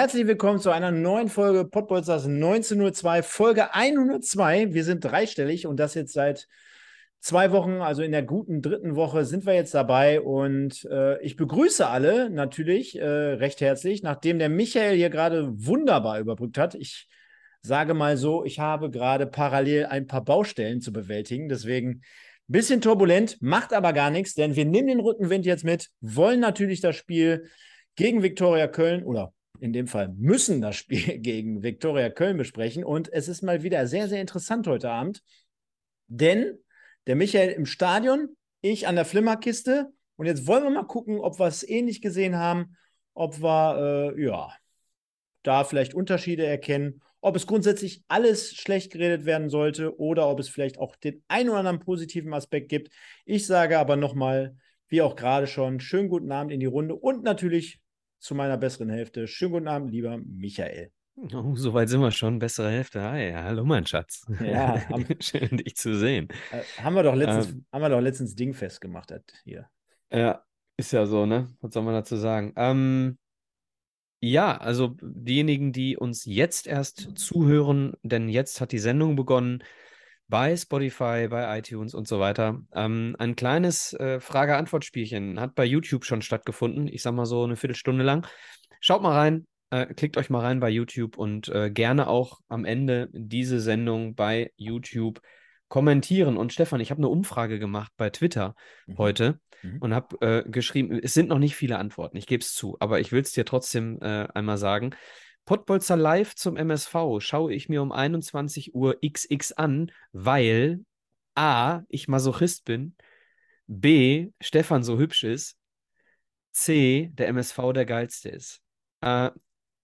Herzlich willkommen zu einer neuen Folge Podbolzers 1902, Folge 102. Wir sind dreistellig und das jetzt seit zwei Wochen, also in der guten dritten Woche sind wir jetzt dabei und äh, ich begrüße alle natürlich äh, recht herzlich, nachdem der Michael hier gerade wunderbar überbrückt hat. Ich sage mal so, ich habe gerade parallel ein paar Baustellen zu bewältigen, deswegen bisschen turbulent, macht aber gar nichts, denn wir nehmen den Rückenwind jetzt mit, wollen natürlich das Spiel gegen Viktoria Köln oder in dem Fall müssen das Spiel gegen Viktoria Köln besprechen. Und es ist mal wieder sehr, sehr interessant heute Abend, denn der Michael im Stadion, ich an der Flimmerkiste. Und jetzt wollen wir mal gucken, ob wir es ähnlich gesehen haben, ob wir, äh, ja, da vielleicht Unterschiede erkennen, ob es grundsätzlich alles schlecht geredet werden sollte oder ob es vielleicht auch den einen oder anderen positiven Aspekt gibt. Ich sage aber nochmal, wie auch gerade schon, schönen guten Abend in die Runde und natürlich zu meiner besseren Hälfte. Schönen guten Abend, lieber Michael. Oh, so weit sind wir schon. Bessere Hälfte. Hi, hallo, mein Schatz. Ja, haben, schön, dich zu sehen. Äh, haben, wir doch letztens, ähm, haben wir doch letztens Ding festgemacht hat, hier. Ja, ist ja so, ne? Was soll man dazu sagen? Ähm, ja, also diejenigen, die uns jetzt erst zuhören, denn jetzt hat die Sendung begonnen bei Spotify, bei iTunes und so weiter. Ähm, ein kleines äh, Frage-Antwort-Spielchen hat bei YouTube schon stattgefunden. Ich sag mal so eine Viertelstunde lang. Schaut mal rein, äh, klickt euch mal rein bei YouTube und äh, gerne auch am Ende diese Sendung bei YouTube kommentieren. Und Stefan, ich habe eine Umfrage gemacht bei Twitter mhm. heute mhm. und habe äh, geschrieben, es sind noch nicht viele Antworten, ich gebe es zu, aber ich will es dir trotzdem äh, einmal sagen. Pottbolzer live zum MSV schaue ich mir um 21 Uhr XX an, weil A, ich Masochist bin, B, Stefan so hübsch ist, C, der MSV der geilste ist. Äh,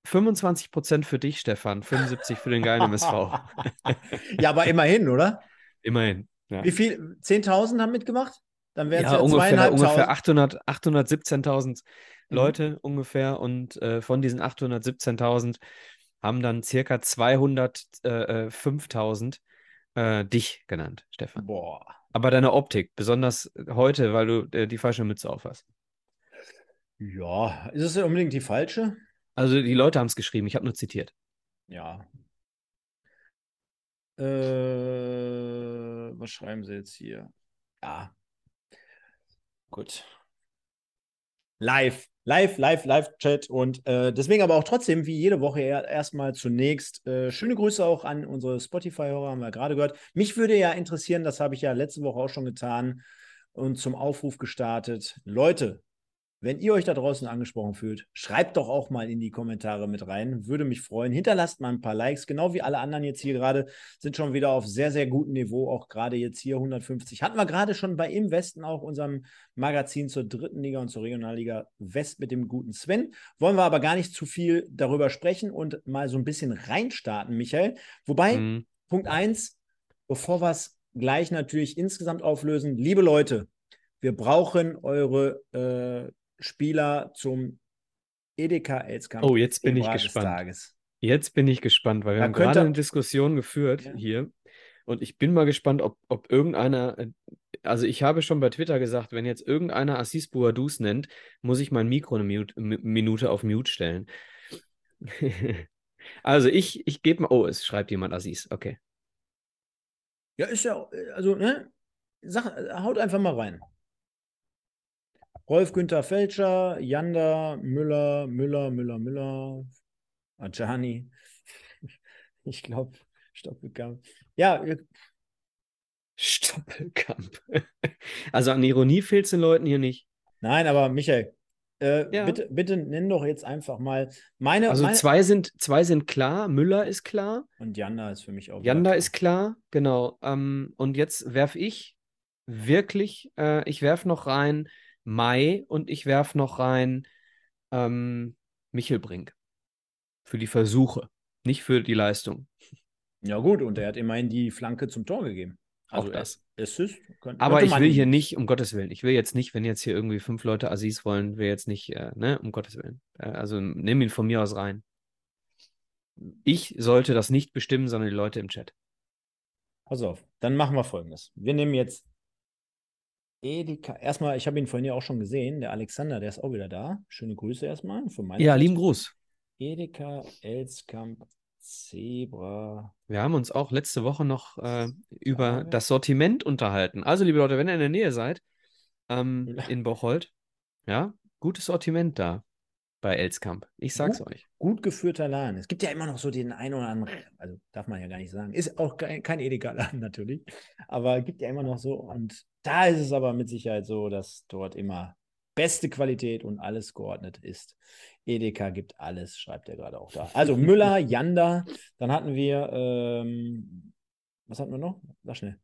25% für dich, Stefan, 75% für den geilen MSV. ja, aber immerhin, oder? Immerhin. Ja. Wie viel? 10.000 haben mitgemacht? Dann wären es ja, ja ungefähr, ungefähr 817.000 Mhm. Leute ungefähr und äh, von diesen 817.000 haben dann circa 205.000 äh, äh, dich genannt, Stefan. Boah. Aber deine Optik, besonders heute, weil du äh, die falsche Mütze auf hast. Ja, ist es unbedingt die falsche? Also die Leute haben es geschrieben, ich habe nur zitiert. Ja. Äh, was schreiben sie jetzt hier? Ja. Gut. Live. Live, live, Live-Chat und äh, deswegen aber auch trotzdem, wie jede Woche erstmal zunächst äh, schöne Grüße auch an unsere Spotify-Hörer, haben wir gerade gehört. Mich würde ja interessieren, das habe ich ja letzte Woche auch schon getan und zum Aufruf gestartet. Leute, wenn ihr euch da draußen angesprochen fühlt, schreibt doch auch mal in die Kommentare mit rein. Würde mich freuen. Hinterlasst mal ein paar Likes. Genau wie alle anderen jetzt hier gerade sind schon wieder auf sehr, sehr gutem Niveau. Auch gerade jetzt hier 150. Hatten wir gerade schon bei Im Westen auch unserem Magazin zur dritten Liga und zur Regionalliga West mit dem guten Sven. Wollen wir aber gar nicht zu viel darüber sprechen und mal so ein bisschen reinstarten, Michael. Wobei, mhm. Punkt 1, bevor wir es gleich natürlich insgesamt auflösen, liebe Leute, wir brauchen eure äh, Spieler zum Edeka Elskampf. Oh, jetzt bin ich gespannt. Jetzt bin ich gespannt, weil wir da haben gerade eine Diskussion geführt ja. hier. Und ich bin mal gespannt, ob, ob irgendeiner, äh, also ich habe schon bei Twitter gesagt, wenn jetzt irgendeiner Assis Bouadous nennt, muss ich mein Mikro eine Mute, Minute auf Mute stellen. also ich, ich gebe mal, oh, es schreibt jemand Assis, okay. Ja, ist ja, also, ne? Sag, haut einfach mal rein. Rolf Günther Felscher, Janda, Müller, Müller, Müller, Müller, Ajani. Ich glaube, Stoppelkamp. Ja. Stoppelkamp. Also an Ironie fehlt es den Leuten hier nicht. Nein, aber Michael, äh, ja. bitte, bitte nenn doch jetzt einfach mal meine. Also meine... zwei, sind, zwei sind klar, Müller ist klar. Und Janda ist für mich auch. Janda klar. ist klar, genau. Ähm, und jetzt werfe ich wirklich, äh, ich werfe noch rein Mai und ich werfe noch rein ähm, Michelbrink. Für die Versuche, nicht für die Leistung. Ja, gut, und er hat immerhin die Flanke zum Tor gegeben. Also auch das. Assist. Könnte, Aber ich will hier nicht, um Gottes Willen, ich will jetzt nicht, wenn jetzt hier irgendwie fünf Leute Assis wollen, will jetzt nicht, äh, ne, um Gottes Willen. Äh, also nimm ihn von mir aus rein. Ich sollte das nicht bestimmen, sondern die Leute im Chat. Pass auf, dann machen wir folgendes. Wir nehmen jetzt Edeka. Erstmal, ich habe ihn vorhin ja auch schon gesehen. Der Alexander, der ist auch wieder da. Schöne Grüße erstmal von meiner Ja, Seite. lieben Gruß. Edeka, Elskamp, Zebra. Wir haben uns auch letzte Woche noch äh, über das Sortiment unterhalten. Also, liebe Leute, wenn ihr in der Nähe seid, ähm, in Bocholt, ja, gutes Sortiment da bei Elskamp. Ich sag's Gut. euch. Gut geführter Laden. Es gibt ja immer noch so den einen oder anderen, also darf man ja gar nicht sagen. Ist auch kein, kein Edeka-Laden natürlich, aber gibt ja immer noch so. Und da ist es aber mit Sicherheit so, dass dort immer beste Qualität und alles geordnet ist. Edeka gibt alles, schreibt er gerade auch da. Also Müller, Janda, dann hatten wir, ähm, was hatten wir noch? Sag schnell.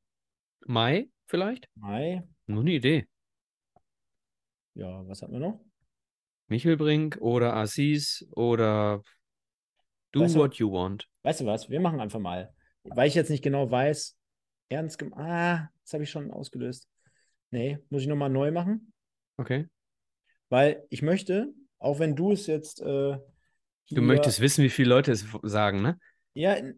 Mai vielleicht? Mai. Nur eine Idee. Ja, was hatten wir noch? Michelbrink oder Assis oder do Weißt du- what you want. Weißt du was? Wir machen einfach mal. Weil ich jetzt nicht genau weiß, ernst gemacht. Ah, das habe ich schon ausgelöst. Nee, muss ich nochmal neu machen? Okay. Weil ich möchte, auch wenn du es jetzt. Äh, Du möchtest wissen, wie viele Leute es sagen, ne? Ja, äh.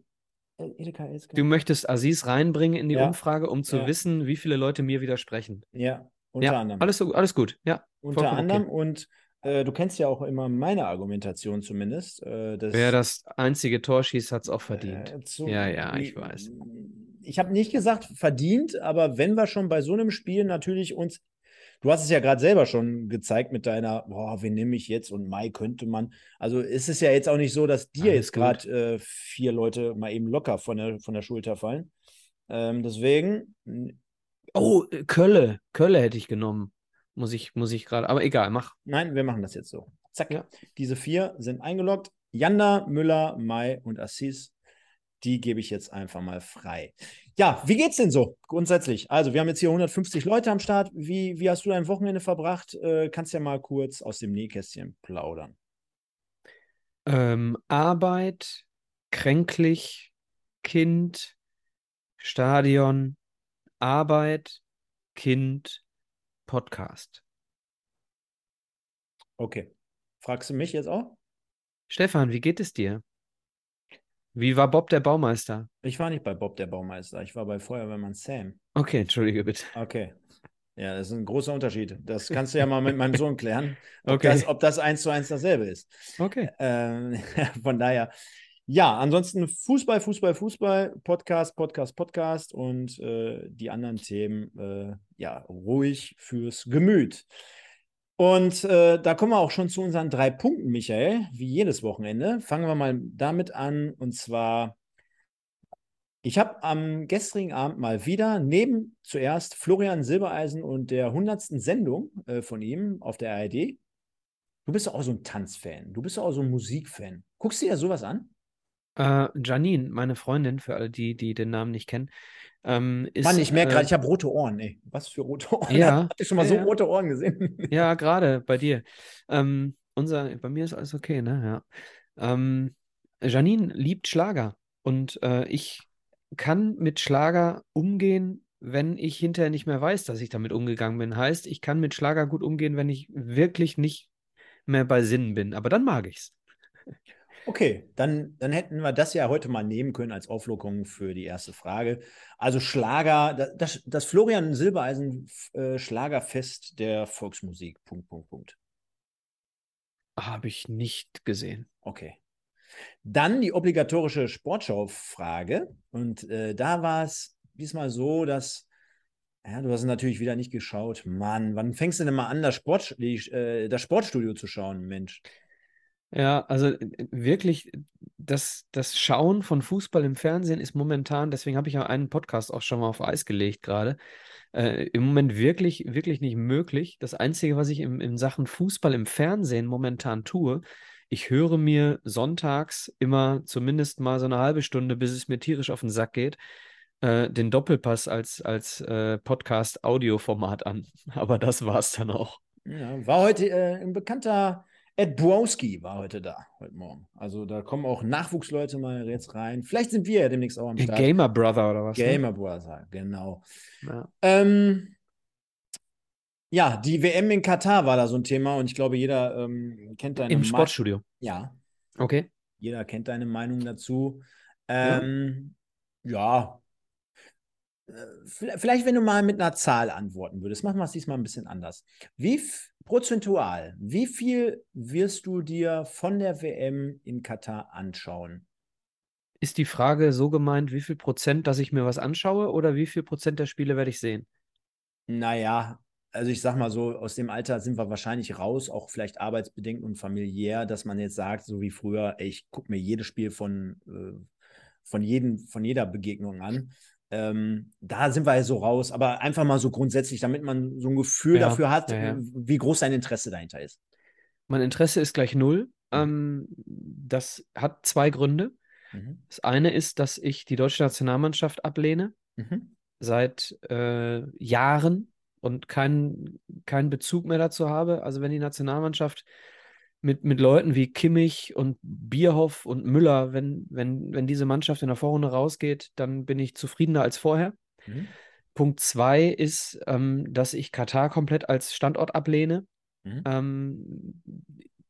Du möchtest Assis reinbringen in die Ja. Umfrage, um zu Ja. wissen, wie viele Leute mir widersprechen. Ja, unter ja, anderem. alles, alles gut. Ja, unter vollkommen okay. anderem. Und äh, du kennst ja auch immer meine Argumentation zumindest. Äh, dass, Wer das einzige Tor schießt, hat es auch verdient. Äh, zu- Ja, ja, ich weiß. Ich habe nicht gesagt verdient, aber wenn wir schon bei so einem Spiel natürlich uns, du hast es ja gerade selber schon gezeigt mit deiner, boah, wen nehme ich jetzt und Mai könnte man. Also ist es ja jetzt auch nicht so, dass dir Alles jetzt gerade äh, vier Leute mal eben locker von der, von der Schulter fallen. Ähm, deswegen, Oh, äh, Kölle. Kölle hätte ich genommen. Muss ich, muss ich gerade. Aber egal, mach. nein, wir machen das jetzt so. Zack. Ja. Diese vier sind eingeloggt. Janda, Müller, Mai und Assis. Die gebe ich jetzt einfach mal frei. Ja, wie geht's denn so grundsätzlich? Also, wir haben jetzt hier 150 Leute am Start. Wie, wie hast du dein Wochenende verbracht? Äh, kannst ja mal kurz aus dem Nähkästchen plaudern. Ähm, Arbeit, kränklich, Kind, Stadion, Arbeit, Kind, Podcast. Okay. Fragst du mich jetzt auch? Stefan, wie geht es dir? Wie war Bob der Baumeister? Ich war nicht bei Bob der Baumeister. Ich war bei Feuerwehrmann Sam. Okay, entschuldige bitte. Okay. Ja, das ist ein großer Unterschied. Das kannst du ja mal mit meinem Sohn klären, ob, Okay. das, ob das eins zu eins dasselbe ist. Okay. Ähm, von daher, ja, ansonsten Fußball, Fußball, Fußball, Podcast, Podcast, Podcast und äh, die anderen Themen, äh, ja, ruhig fürs Gemüt. Und äh, da kommen wir auch schon zu unseren drei Punkten, Michael, wie jedes Wochenende. Fangen wir mal damit an und zwar. Ich habe am gestrigen Abend mal wieder neben zuerst Florian Silbereisen und der 100. Sendung äh, von ihm auf der ARD Du bist auch so ein Tanzfan. Du bist auch so ein Musikfan. Guckst du dir sowas an? Äh, Janine, meine Freundin, für alle die, die den Namen nicht kennen, ähm, ist. Mann, ich merke äh, gerade, ich habe rote Ohren. Ey, was für rote Ohren? Ja, Habt ihr schon mal ja, so rote Ohren gesehen? Ja, gerade bei dir. Ähm, unser, bei mir ist alles okay, ne? Ja. Ähm, Janine liebt Schlager und äh, ich kann mit Schlager umgehen, wenn ich hinterher nicht mehr weiß, dass ich damit umgegangen bin. Heißt, ich kann mit Schlager gut umgehen, wenn ich wirklich nicht mehr bei Sinnen bin. Aber dann mag ich's. Okay, dann, dann hätten wir das ja heute mal nehmen können als Auflockerung für die erste Frage. Also Schlager, da- das, das Florian Silbereisen äh, Schlagerfest der Volksmusik. Punkt, Punkt, Punkt. Habe ich nicht gesehen. Okay. Dann die obligatorische Sportschau-Frage. Und äh, da war es diesmal so, dass, ja, du hast es natürlich wieder nicht geschaut. Mann, wann fängst du denn mal an, das, Sport, die, äh, das Sportstudio zu schauen, Mensch? Ja, also äh, wirklich, das, das Schauen von Fußball im Fernsehen ist momentan, deswegen habe ich ja einen Podcast auch schon mal auf Eis gelegt gerade, äh, im Moment wirklich, wirklich nicht möglich. Das Einzige, was ich im, in Sachen Fußball im Fernsehen momentan tue, ich höre mir sonntags immer zumindest mal so eine halbe Stunde, bis es mir tierisch auf den Sack geht, äh, den Doppelpass als, als äh, Podcast-Audioformat an. Aber das war's dann auch. Ja, war heute äh, ein bekannter Ed Browski war heute da, heute Morgen. Also da kommen auch Nachwuchsleute mal jetzt rein. Vielleicht sind wir ja demnächst auch am Der Start. Gamer Brother oder was? ne? Gamer Brother, genau. Ja. Ähm, ja, die WM in Katar war da so ein Thema und ich glaube, jeder ähm, kennt deine Im Ma- Sportstudio. Ja, Okay. jeder kennt deine Meinung dazu. Ähm, ja. Äh, v- Vielleicht, wenn du mal mit einer Zahl antworten würdest, machen wir es diesmal ein bisschen anders. Wie prozentual, wie viel wirst du dir von der WM in Katar anschauen? Ist die Frage so gemeint, wie viel Prozent, dass ich mir was anschaue oder wie viel Prozent der Spiele werde ich sehen? Naja, also ich sag mal so, aus dem Alter sind wir wahrscheinlich raus, auch vielleicht arbeitsbedingt und familiär, dass man jetzt sagt, so wie früher, ey, ich gucke mir jedes Spiel von, äh, von, jedem, von jeder Begegnung an. Ähm, da sind wir ja so raus, aber einfach mal so grundsätzlich, damit man so ein Gefühl Ja, dafür hat, ja, ja. wie groß dein Interesse dahinter ist. Mein Interesse ist gleich null. Mhm. Ähm, das hat zwei Gründe. Mhm. Das eine ist, dass ich die deutsche Nationalmannschaft ablehne Mhm. seit äh, Jahren und keinen keinen Bezug mehr dazu habe. Also wenn die Nationalmannschaft mit, mit Leuten wie Kimmich und Bierhoff und Müller, wenn, wenn, wenn diese Mannschaft in der Vorrunde rausgeht, dann bin ich zufriedener als vorher. Mhm. Punkt zwei ist, ähm, dass ich Katar komplett als Standort ablehne. Mhm. Ähm,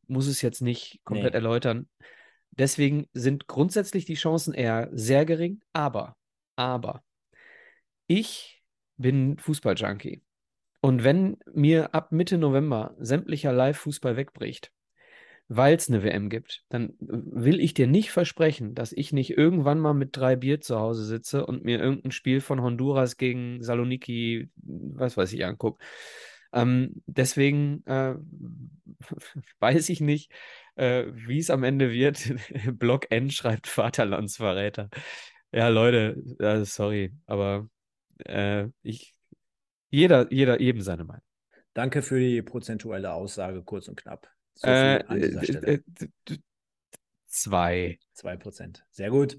muss es jetzt nicht komplett Nee. erläutern. Deswegen sind grundsätzlich die Chancen eher sehr gering, aber, aber, ich bin Fußballjunkie. Und wenn mir ab Mitte November sämtlicher Live-Fußball wegbricht, weil es eine WM gibt, dann will ich dir nicht versprechen, dass ich nicht irgendwann mal mit drei Bier zu Hause sitze und mir irgendein Spiel von Honduras gegen Saloniki, was weiß ich, angucke. Ähm, deswegen äh, weiß ich nicht, äh, wie es am Ende wird. Block N schreibt Vaterlandsverräter. Ja, Leute, äh, sorry, aber äh, ich, jeder, jeder eben seine Meinung. Danke für die prozentuelle Aussage, kurz und knapp. So Äh, äh, d- zwei. 2%. Sehr gut.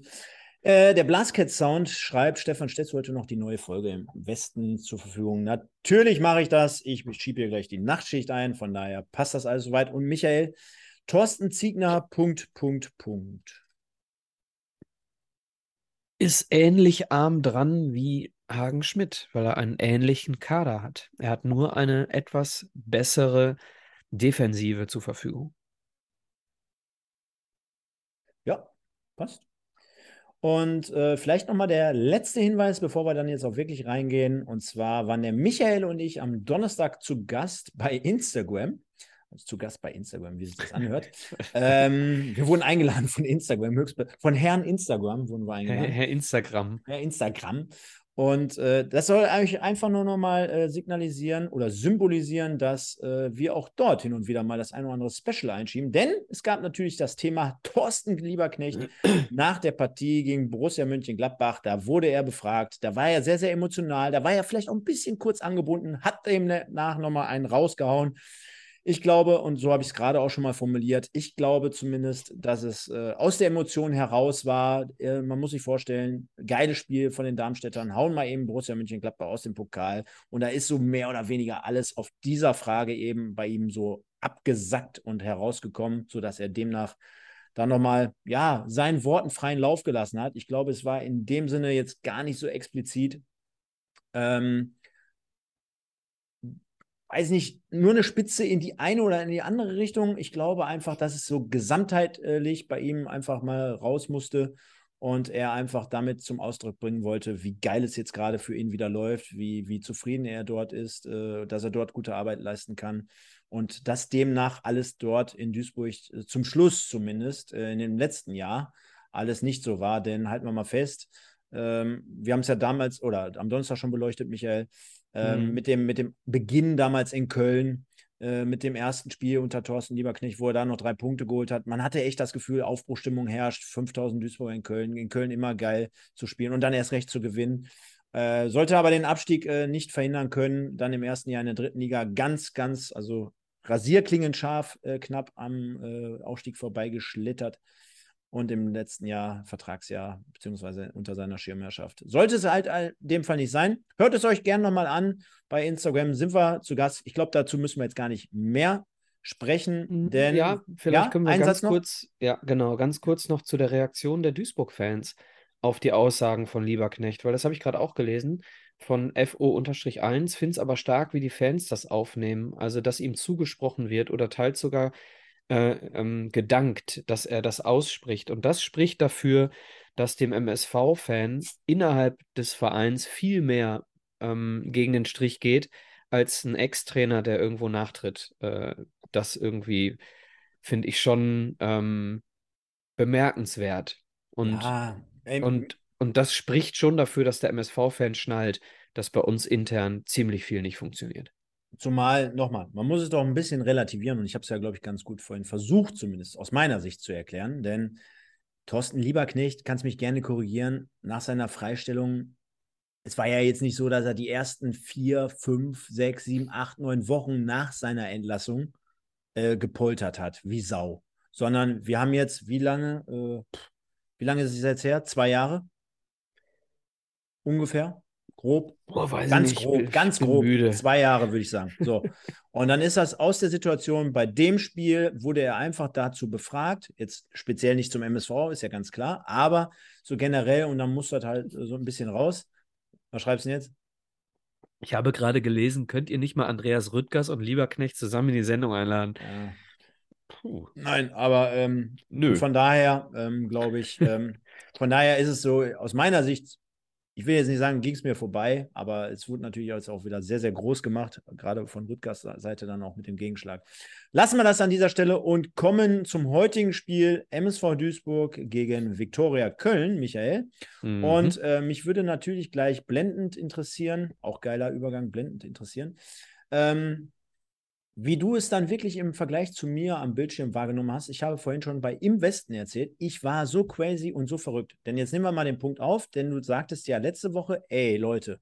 Äh, der Blasket Sound schreibt, Stefan, stellst du heute noch die neue Folge im Westen zur Verfügung? Natürlich mache ich das. Ich schiebe hier gleich die Nachtschicht ein, von daher passt das alles soweit. Und Michael, Thorsten Ziegner, Punkt, Punkt, Punkt. Ist ähnlich arm dran wie Hagen Schmidt, weil er einen ähnlichen Kader hat. Er hat nur eine etwas bessere Defensive zur Verfügung. Ja, passt. Und äh, vielleicht nochmal der letzte Hinweis, bevor wir dann jetzt auch wirklich reingehen. Und zwar waren der Michael und ich am Donnerstag zu Gast bei Instagram. Also zu Gast bei Instagram, wie sich das anhört. ähm, wir wurden eingeladen von Instagram, höchst, von Herrn Instagram wurden wir Herr, eingeladen. Herr Instagram. Ja, Instagram. Und äh, das soll eigentlich einfach nur nochmal äh, signalisieren oder symbolisieren, dass äh, wir auch dort hin und wieder mal das ein oder andere Special einschieben. Denn es gab natürlich das Thema Thorsten Lieberknecht nach der Partie gegen Borussia Mönchengladbach. Da wurde er befragt. Da war er sehr, sehr emotional. Da war er vielleicht auch ein bisschen kurz angebunden, hat demnach nochmal einen rausgehauen. Ich glaube, und so habe ich es gerade auch schon mal formuliert, ich glaube zumindest, dass es äh, aus der Emotion heraus war. Äh, man muss sich vorstellen, geiles Spiel von den Darmstädtern, hauen mal eben Borussia Mönchengladbach aus dem Pokal. Und da ist so mehr oder weniger alles auf dieser Frage eben bei ihm so abgesackt und herausgekommen, sodass er demnach dann nochmal, ja, seinen Worten freien Lauf gelassen hat. Ich glaube, es war in dem Sinne jetzt gar nicht so explizit. Ähm, weiß nicht, nur eine Spitze in die eine oder in die andere Richtung. Ich glaube einfach, dass es so gesamtheitlich bei ihm einfach mal raus musste und er einfach damit zum Ausdruck bringen wollte, wie geil es jetzt gerade für ihn wieder läuft, wie, wie zufrieden er dort ist, äh, dass er dort gute Arbeit leisten kann und dass demnach alles dort in Duisburg äh, zum Schluss zumindest äh, in dem letzten Jahr alles nicht so war. Denn halten wir mal fest, ähm, wir haben es ja damals oder am Donnerstag schon beleuchtet, Michael, ähm, Mhm. mit, dem, mit dem Beginn damals in Köln, äh, mit dem ersten Spiel unter Thorsten Lieberknecht, wo er da noch drei Punkte geholt hat. Man hatte echt das Gefühl, Aufbruchstimmung herrscht, 5000 Duisburger in Köln, in Köln immer geil zu spielen und dann erst recht zu gewinnen. Äh, sollte aber den Abstieg äh, nicht verhindern können, dann im ersten Jahr in der dritten Liga ganz, ganz, also rasierklingend scharf, äh, knapp am äh, Aufstieg vorbeigeschlittert und im letzten Jahr, Vertragsjahr, beziehungsweise unter seiner Schirmherrschaft. Sollte es halt in dem Fall nicht sein, hört es euch gerne nochmal an. Bei Instagram sind wir zu Gast. Ich glaube, dazu müssen wir jetzt gar nicht mehr sprechen, denn Ja, vielleicht ja, können wir ganz kurz, ja, genau, ganz kurz noch zu der Reaktion der Duisburg-Fans auf die Aussagen von Lieberknecht, weil das habe ich gerade auch gelesen von FO-1, finde es aber stark, wie die Fans das aufnehmen. Also, dass ihm zugesprochen wird oder teils sogar äh, ähm, gedankt, dass er das ausspricht. Und das spricht dafür, dass dem MSV-Fan innerhalb des Vereins viel mehr ähm, gegen den Strich geht, als ein Ex-Trainer, der irgendwo nachtritt. Äh, das irgendwie finde ich schon ähm, bemerkenswert. Und, Ja, ey, und, und das spricht schon dafür, dass der MSV-Fan schnallt, dass bei uns intern ziemlich viel nicht funktioniert. Zumal, nochmal, man muss es doch ein bisschen relativieren und ich habe es ja, glaube ich, ganz gut vorhin versucht, zumindest aus meiner Sicht zu erklären, denn Thorsten Lieberknecht, kannst mich gerne korrigieren, nach seiner Freistellung, es war ja jetzt nicht so, dass er die ersten vier, fünf, sechs, sieben, acht, neun Wochen nach seiner Entlassung äh, gepoltert hat, wie Sau, sondern wir haben jetzt, wie lange, äh, wie lange ist es jetzt her? Zwei Jahre? Ungefähr? Grob? Boah, weiß Ganz ich nicht, grob, ich ganz bin grob. müde. Zwei Jahre, würde ich sagen. So. Und dann ist das aus der Situation, bei dem Spiel wurde er einfach dazu befragt, jetzt speziell nicht zum MSV, ist ja ganz klar, aber so generell und dann muss das halt so ein bisschen raus. Was schreibst du denn jetzt? Ich habe gerade gelesen, könnt ihr nicht mal Andreas Rüttgers und Lieberknecht zusammen in die Sendung einladen? Ja. Puh. Nein, aber ähm, Nö. von daher ähm, glaube ich, ähm, von daher ist es so, aus meiner Sicht, ich will jetzt nicht sagen, ging es mir vorbei, aber es wurde natürlich jetzt auch wieder sehr, sehr groß gemacht, gerade von Rüttgers Seite dann auch mit dem Gegenschlag. Lassen wir das an dieser Stelle und kommen zum heutigen Spiel MSV Duisburg gegen Viktoria Köln, Michael. Mhm. Und äh, mich würde natürlich gleich blendend interessieren, auch geiler Übergang, blendend interessieren, ähm, wie du es dann wirklich im Vergleich zu mir am Bildschirm wahrgenommen hast. Ich habe vorhin schon bei Im Westen erzählt, ich war so crazy und so verrückt. Denn jetzt nehmen wir mal den Punkt auf, denn du sagtest ja letzte Woche, ey Leute,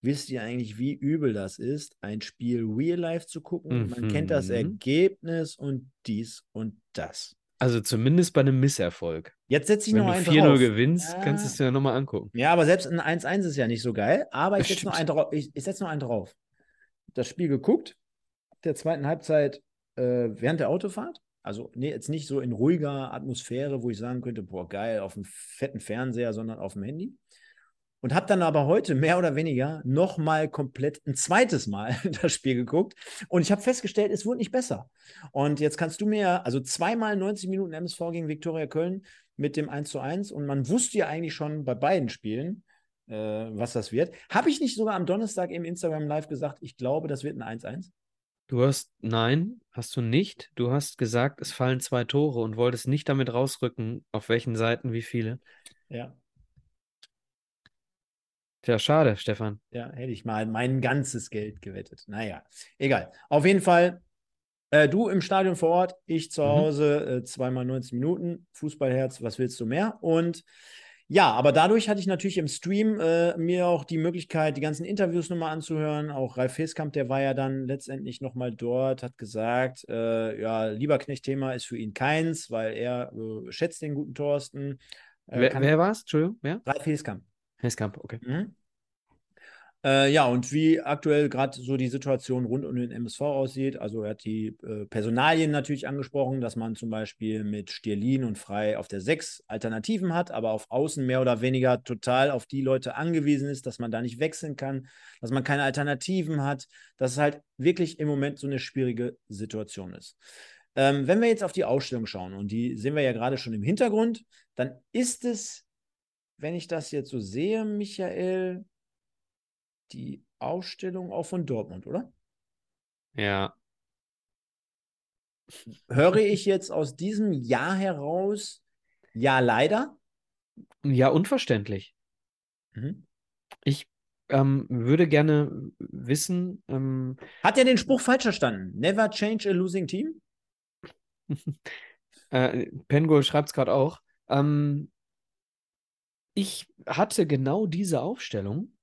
wisst ihr eigentlich, wie übel das ist, ein Spiel real life zu gucken? Man kennt das Mhm. Ergebnis und dies und das. Also zumindest bei einem Misserfolg. Jetzt setze ich Wenn noch du einen 4-0 drauf. gewinnst, kannst du Ja. es dir ja nochmal angucken. Ja, aber selbst ein 1-1 ist ja nicht so geil. Aber ich setze noch einen drauf. Ich, ich setze noch einen drauf. Das Spiel geguckt, der zweiten Halbzeit äh, während der Autofahrt. Also nee, jetzt nicht so in ruhiger Atmosphäre, wo ich sagen könnte, boah, geil, auf dem fetten Fernseher, sondern auf dem Handy. Und habe dann aber heute mehr oder weniger nochmal komplett ein zweites Mal das Spiel geguckt. Und ich habe festgestellt, es wurde nicht besser. Und jetzt kannst du mir, also zweimal 90 Minuten MSV gegen Viktoria Köln mit dem 1 zu 1. Und man wusste ja eigentlich schon bei beiden Spielen, äh, was das wird. Habe ich nicht sogar am Donnerstag im Instagram Live gesagt, ich glaube, das wird ein 1-1? Du hast, nein, hast du nicht. Du hast gesagt, es fallen zwei Tore und wolltest nicht damit rausrücken, auf welchen Seiten wie viele. Ja. Tja, schade, Stefan. Ja, hätte ich mal mein ganzes Geld gewettet. Naja, egal. Auf jeden Fall, äh, du im Stadion vor Ort, ich zu Mhm. Hause, äh, zweimal 90 Minuten, Fußballherz, was willst du mehr? Und ja, aber dadurch hatte ich natürlich im Stream äh, mir auch die Möglichkeit, die ganzen Interviews nochmal anzuhören. Auch Ralf Heskamp, der war ja dann letztendlich nochmal dort, hat gesagt, äh, ja, Lieberknecht-Thema ist für ihn keins, weil er äh, schätzt den guten Thorsten. Äh, Wer, wer war es? Entschuldigung, wer? Ralf Heskamp. Heskamp, okay. Mhm. Äh, ja, und wie aktuell gerade so die Situation rund um den MSV aussieht. Also er hat die äh, Personalien natürlich angesprochen, dass man zum Beispiel mit Stierlin und Frei auf der 6 Alternativen hat, aber auf Außen mehr oder weniger total auf die Leute angewiesen ist, dass man da nicht wechseln kann, dass man keine Alternativen hat, dass es halt wirklich im Moment so eine schwierige Situation ist. Ähm, wenn wir jetzt auf die Ausstellung schauen, und die sehen wir ja gerade schon im Hintergrund, dann ist es, wenn ich das jetzt so sehe, Michael, die Ausstellung auch von Dortmund, oder? Ja, Höre ich jetzt aus diesem Jahr heraus, ja, leider? ja, unverständlich. Mhm. Ich ähm, würde gerne wissen, ähm, Hat er den Spruch falsch verstanden? Never change a losing team? äh, Pengol schreibt es gerade auch. Ähm, ich hatte genau diese Aufstellung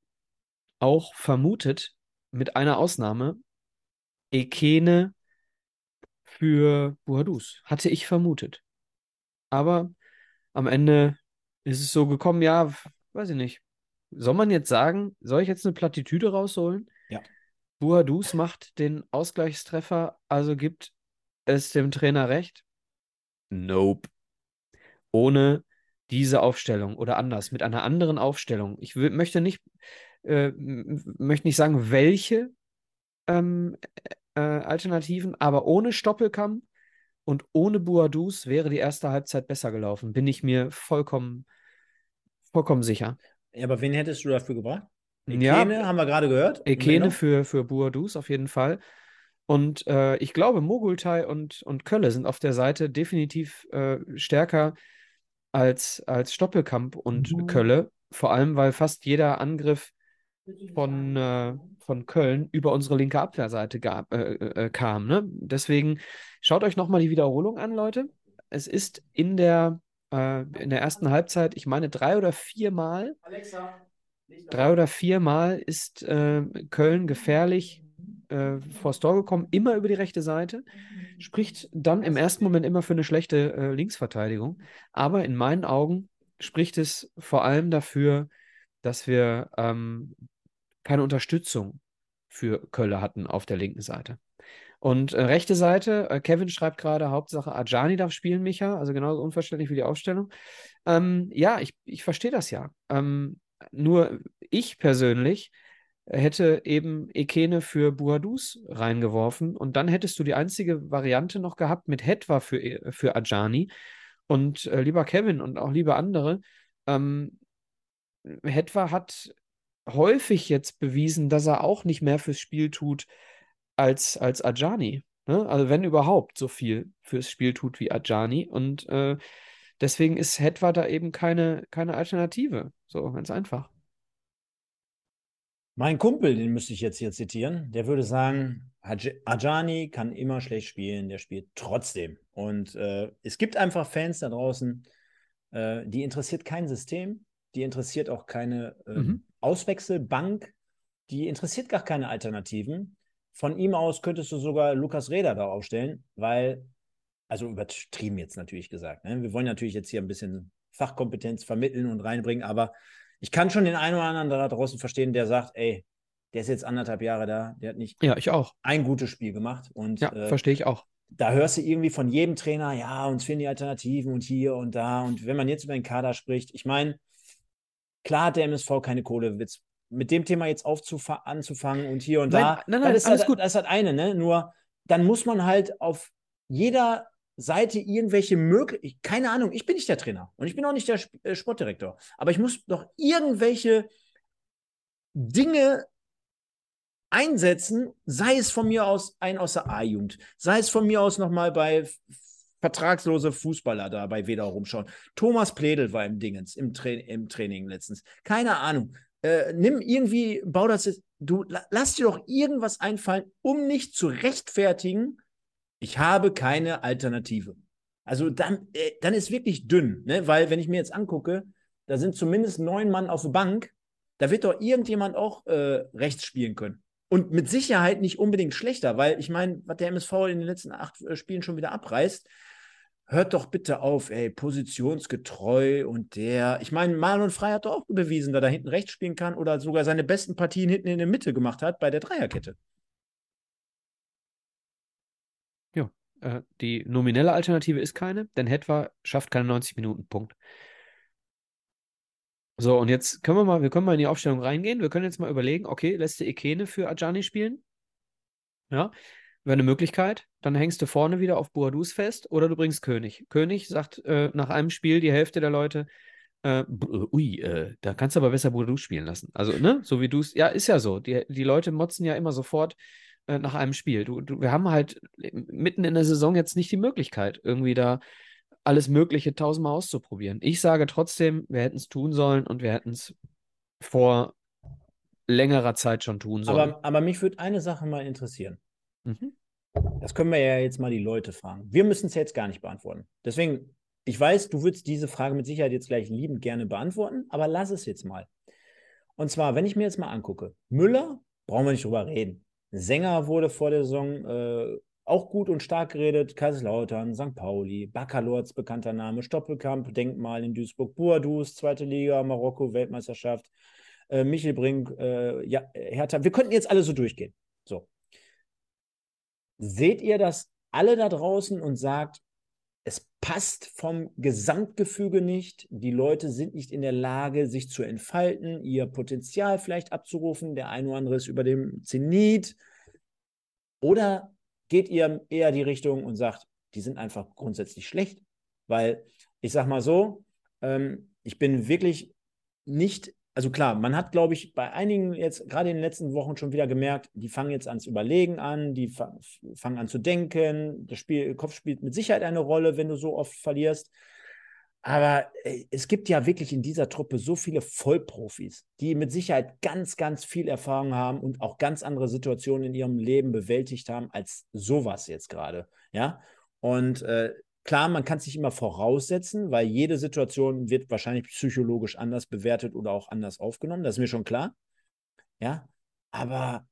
auch vermutet, mit einer Ausnahme, Ekene für Buhadus. Hatte ich vermutet. Aber am Ende ist es so gekommen, ja, weiß ich nicht. Soll man jetzt sagen, soll ich jetzt eine Plattitüde rausholen? Ja. Buhadus macht den Ausgleichstreffer, also gibt es dem Trainer recht? Nope. Ohne diese Aufstellung oder anders, mit einer anderen Aufstellung. Ich möchte nicht, äh, möchte nicht sagen, welche ähm, äh, Alternativen, aber ohne Stoppelkamm und ohne Buadus wäre die erste Halbzeit besser gelaufen. Bin ich mir vollkommen, vollkommen sicher. Ja, aber wen hättest du dafür gebracht? Ekene ja, haben wir gerade gehört. Ekene für, für Buadus auf jeden Fall. Und äh, ich glaube, Mogultai und, und Kölle sind auf der Seite definitiv äh, stärker als, als Stoppelkamp und mhm. Kölle. Vor allem, weil fast jeder Angriff von, äh, von Köln über unsere linke Abwehrseite gab, äh, äh, kam. Ne? Deswegen schaut euch nochmal die Wiederholung an, Leute. Es ist in der, äh, in der ersten Halbzeit, ich meine, drei oder viermal. Drei oder viermal ist äh, Köln gefährlich äh, vors Tor gekommen, immer über die rechte Seite. Spricht dann im ersten Moment immer für eine schlechte Linksverteidigung. Aber in meinen Augen spricht es vor allem dafür, dass wir ähm, keine Unterstützung für Kölle hatten auf der linken Seite. Und äh, rechte Seite, äh, Kevin schreibt gerade, Hauptsache Ajani darf spielen, Micha, also genauso unverständlich wie die Aufstellung. Ähm, ja, ich, ich verstehe das ja. Ähm, nur ich persönlich hätte eben Ekene für Buadus reingeworfen und dann hättest du die einzige Variante noch gehabt mit Hetwa für, äh, für Ajani. Und äh, lieber Kevin und auch liebe andere, ähm, Hetwa hat häufig jetzt bewiesen, dass er auch nicht mehr fürs Spiel tut als, als Ajani. Ne? Also wenn überhaupt so viel fürs Spiel tut wie Ajani. Und äh, deswegen ist Hetwa da eben keine, keine Alternative. So, ganz einfach. Mein Kumpel, den müsste ich jetzt hier zitieren, der würde sagen, Ajani kann immer schlecht spielen, der spielt trotzdem. Und äh, es gibt einfach Fans da draußen, äh, die interessiert kein System, die interessiert auch keine äh, mhm. Auswechselbank, die interessiert gar keine Alternativen. Von ihm aus könntest du sogar Lukas Reda da aufstellen, weil, also übertrieben jetzt natürlich gesagt, ne? wir wollen natürlich jetzt hier ein bisschen Fachkompetenz vermitteln und reinbringen, aber ich kann schon den einen oder anderen da draußen verstehen, der sagt, ey, der ist jetzt anderthalb Jahre da, der hat nicht ja, ich auch. ein gutes Spiel gemacht. Und, ja, äh, verstehe ich auch. Da hörst du irgendwie von jedem Trainer, ja, uns fehlen die Alternativen und hier und da. Und wenn man jetzt über den Kader spricht, ich meine, Klar hat der MSV keine Kohle. Mit dem Thema jetzt anzufangen und hier und nein, da, nein, nein, das ist alles halt, gut. Das halt eine, ne? Nur dann muss man halt auf jeder Seite irgendwelche Möglichkeiten, keine Ahnung, ich bin nicht der Trainer und ich bin auch nicht der äh, Sportdirektor, aber ich muss doch irgendwelche Dinge einsetzen, sei es von mir aus ein aus der A-Jugend, sei es von mir aus nochmal bei vertragslose Fußballer da bei Weder rumschauen. Thomas Pledel war im Dingens, im, Tra im Training letztens. Keine Ahnung. Äh, nimm irgendwie, bau das du lass dir doch irgendwas einfallen, um nicht zu rechtfertigen, ich habe keine Alternative. Also dann, äh, dann ist wirklich dünn, ne? weil wenn ich mir jetzt angucke, da sind zumindest neun Mann auf der Bank, da wird doch irgendjemand auch äh, rechts spielen können. Und mit Sicherheit nicht unbedingt schlechter, weil ich meine, was der MSV in den letzten acht äh, Spielen schon wieder abreißt, hört doch bitte auf, ey, positionsgetreu und der. Ich meine, Marlon Frey hat doch auch bewiesen, dass er hinten rechts spielen kann oder sogar seine besten Partien hinten in der Mitte gemacht hat bei der Dreierkette. Ja, äh, die nominelle Alternative ist keine, denn Hetwa schafft keine 90 Minuten. Punkt. So, und jetzt können wir mal, wir können mal in die Aufstellung reingehen. Wir können jetzt mal überlegen, okay, lässt du Ekene für Ajani spielen? Ja, wäre eine Möglichkeit. Dann hängst du vorne wieder auf Boadus fest oder du bringst König. König sagt äh, nach einem Spiel die Hälfte der Leute, äh, ui, äh, da kannst du aber besser Boadus spielen lassen. Also, ne, so wie du es, ja, ist ja so. Die, die Leute motzen ja immer sofort äh, nach einem Spiel. Du, du, wir haben halt mitten in der Saison jetzt nicht die Möglichkeit, irgendwie da alles Mögliche tausendmal auszuprobieren. Ich sage trotzdem, wir hätten es tun sollen und wir hätten es vor längerer Zeit schon tun sollen. Aber, aber mich würde eine Sache mal interessieren. Mhm. Das können wir ja jetzt mal die Leute fragen. Wir müssen es jetzt gar nicht beantworten. Deswegen, ich weiß, du würdest diese Frage mit Sicherheit jetzt gleich liebend gerne beantworten, aber lass es jetzt mal. Und zwar, wenn ich mir jetzt mal angucke, Müller, brauchen wir nicht drüber reden. Sänger wurde vor der Saison äh, auch gut und stark geredet. Kaiserslautern, St. Pauli, Baccalords, bekannter Name, Stoppelkamp, Denkmal in Duisburg, Boadus, zweite Liga, Marokko, Weltmeisterschaft, äh, Michel Brink, äh, ja, Hertha. Wir könnten jetzt alle so durchgehen. So. Seht ihr das alle da draußen und sagt, es passt vom Gesamtgefüge nicht. Die Leute sind nicht in der Lage, sich zu entfalten, ihr Potenzial vielleicht abzurufen. Der eine oder andere ist über dem Zenit. Oder geht ihr eher die Richtung und sagt, die sind einfach grundsätzlich schlecht? Weil ich sage mal so, ähm, ich bin wirklich nicht also klar, man hat, glaube ich, bei einigen jetzt gerade in den letzten Wochen schon wieder gemerkt, die fangen jetzt ans Überlegen an, die fangen an zu denken. Das Spiel, Kopf spielt mit Sicherheit eine Rolle, wenn du so oft verlierst. Aber äh, es gibt ja wirklich in dieser Truppe so viele Vollprofis, die mit Sicherheit ganz, ganz viel Erfahrung haben und auch ganz andere Situationen in ihrem Leben bewältigt haben als sowas jetzt gerade. Ja. Und äh, Klar, man kann es nicht immer voraussetzen, weil jede Situation wird wahrscheinlich psychologisch anders bewertet oder auch anders aufgenommen. Das ist mir schon klar. Ja, aber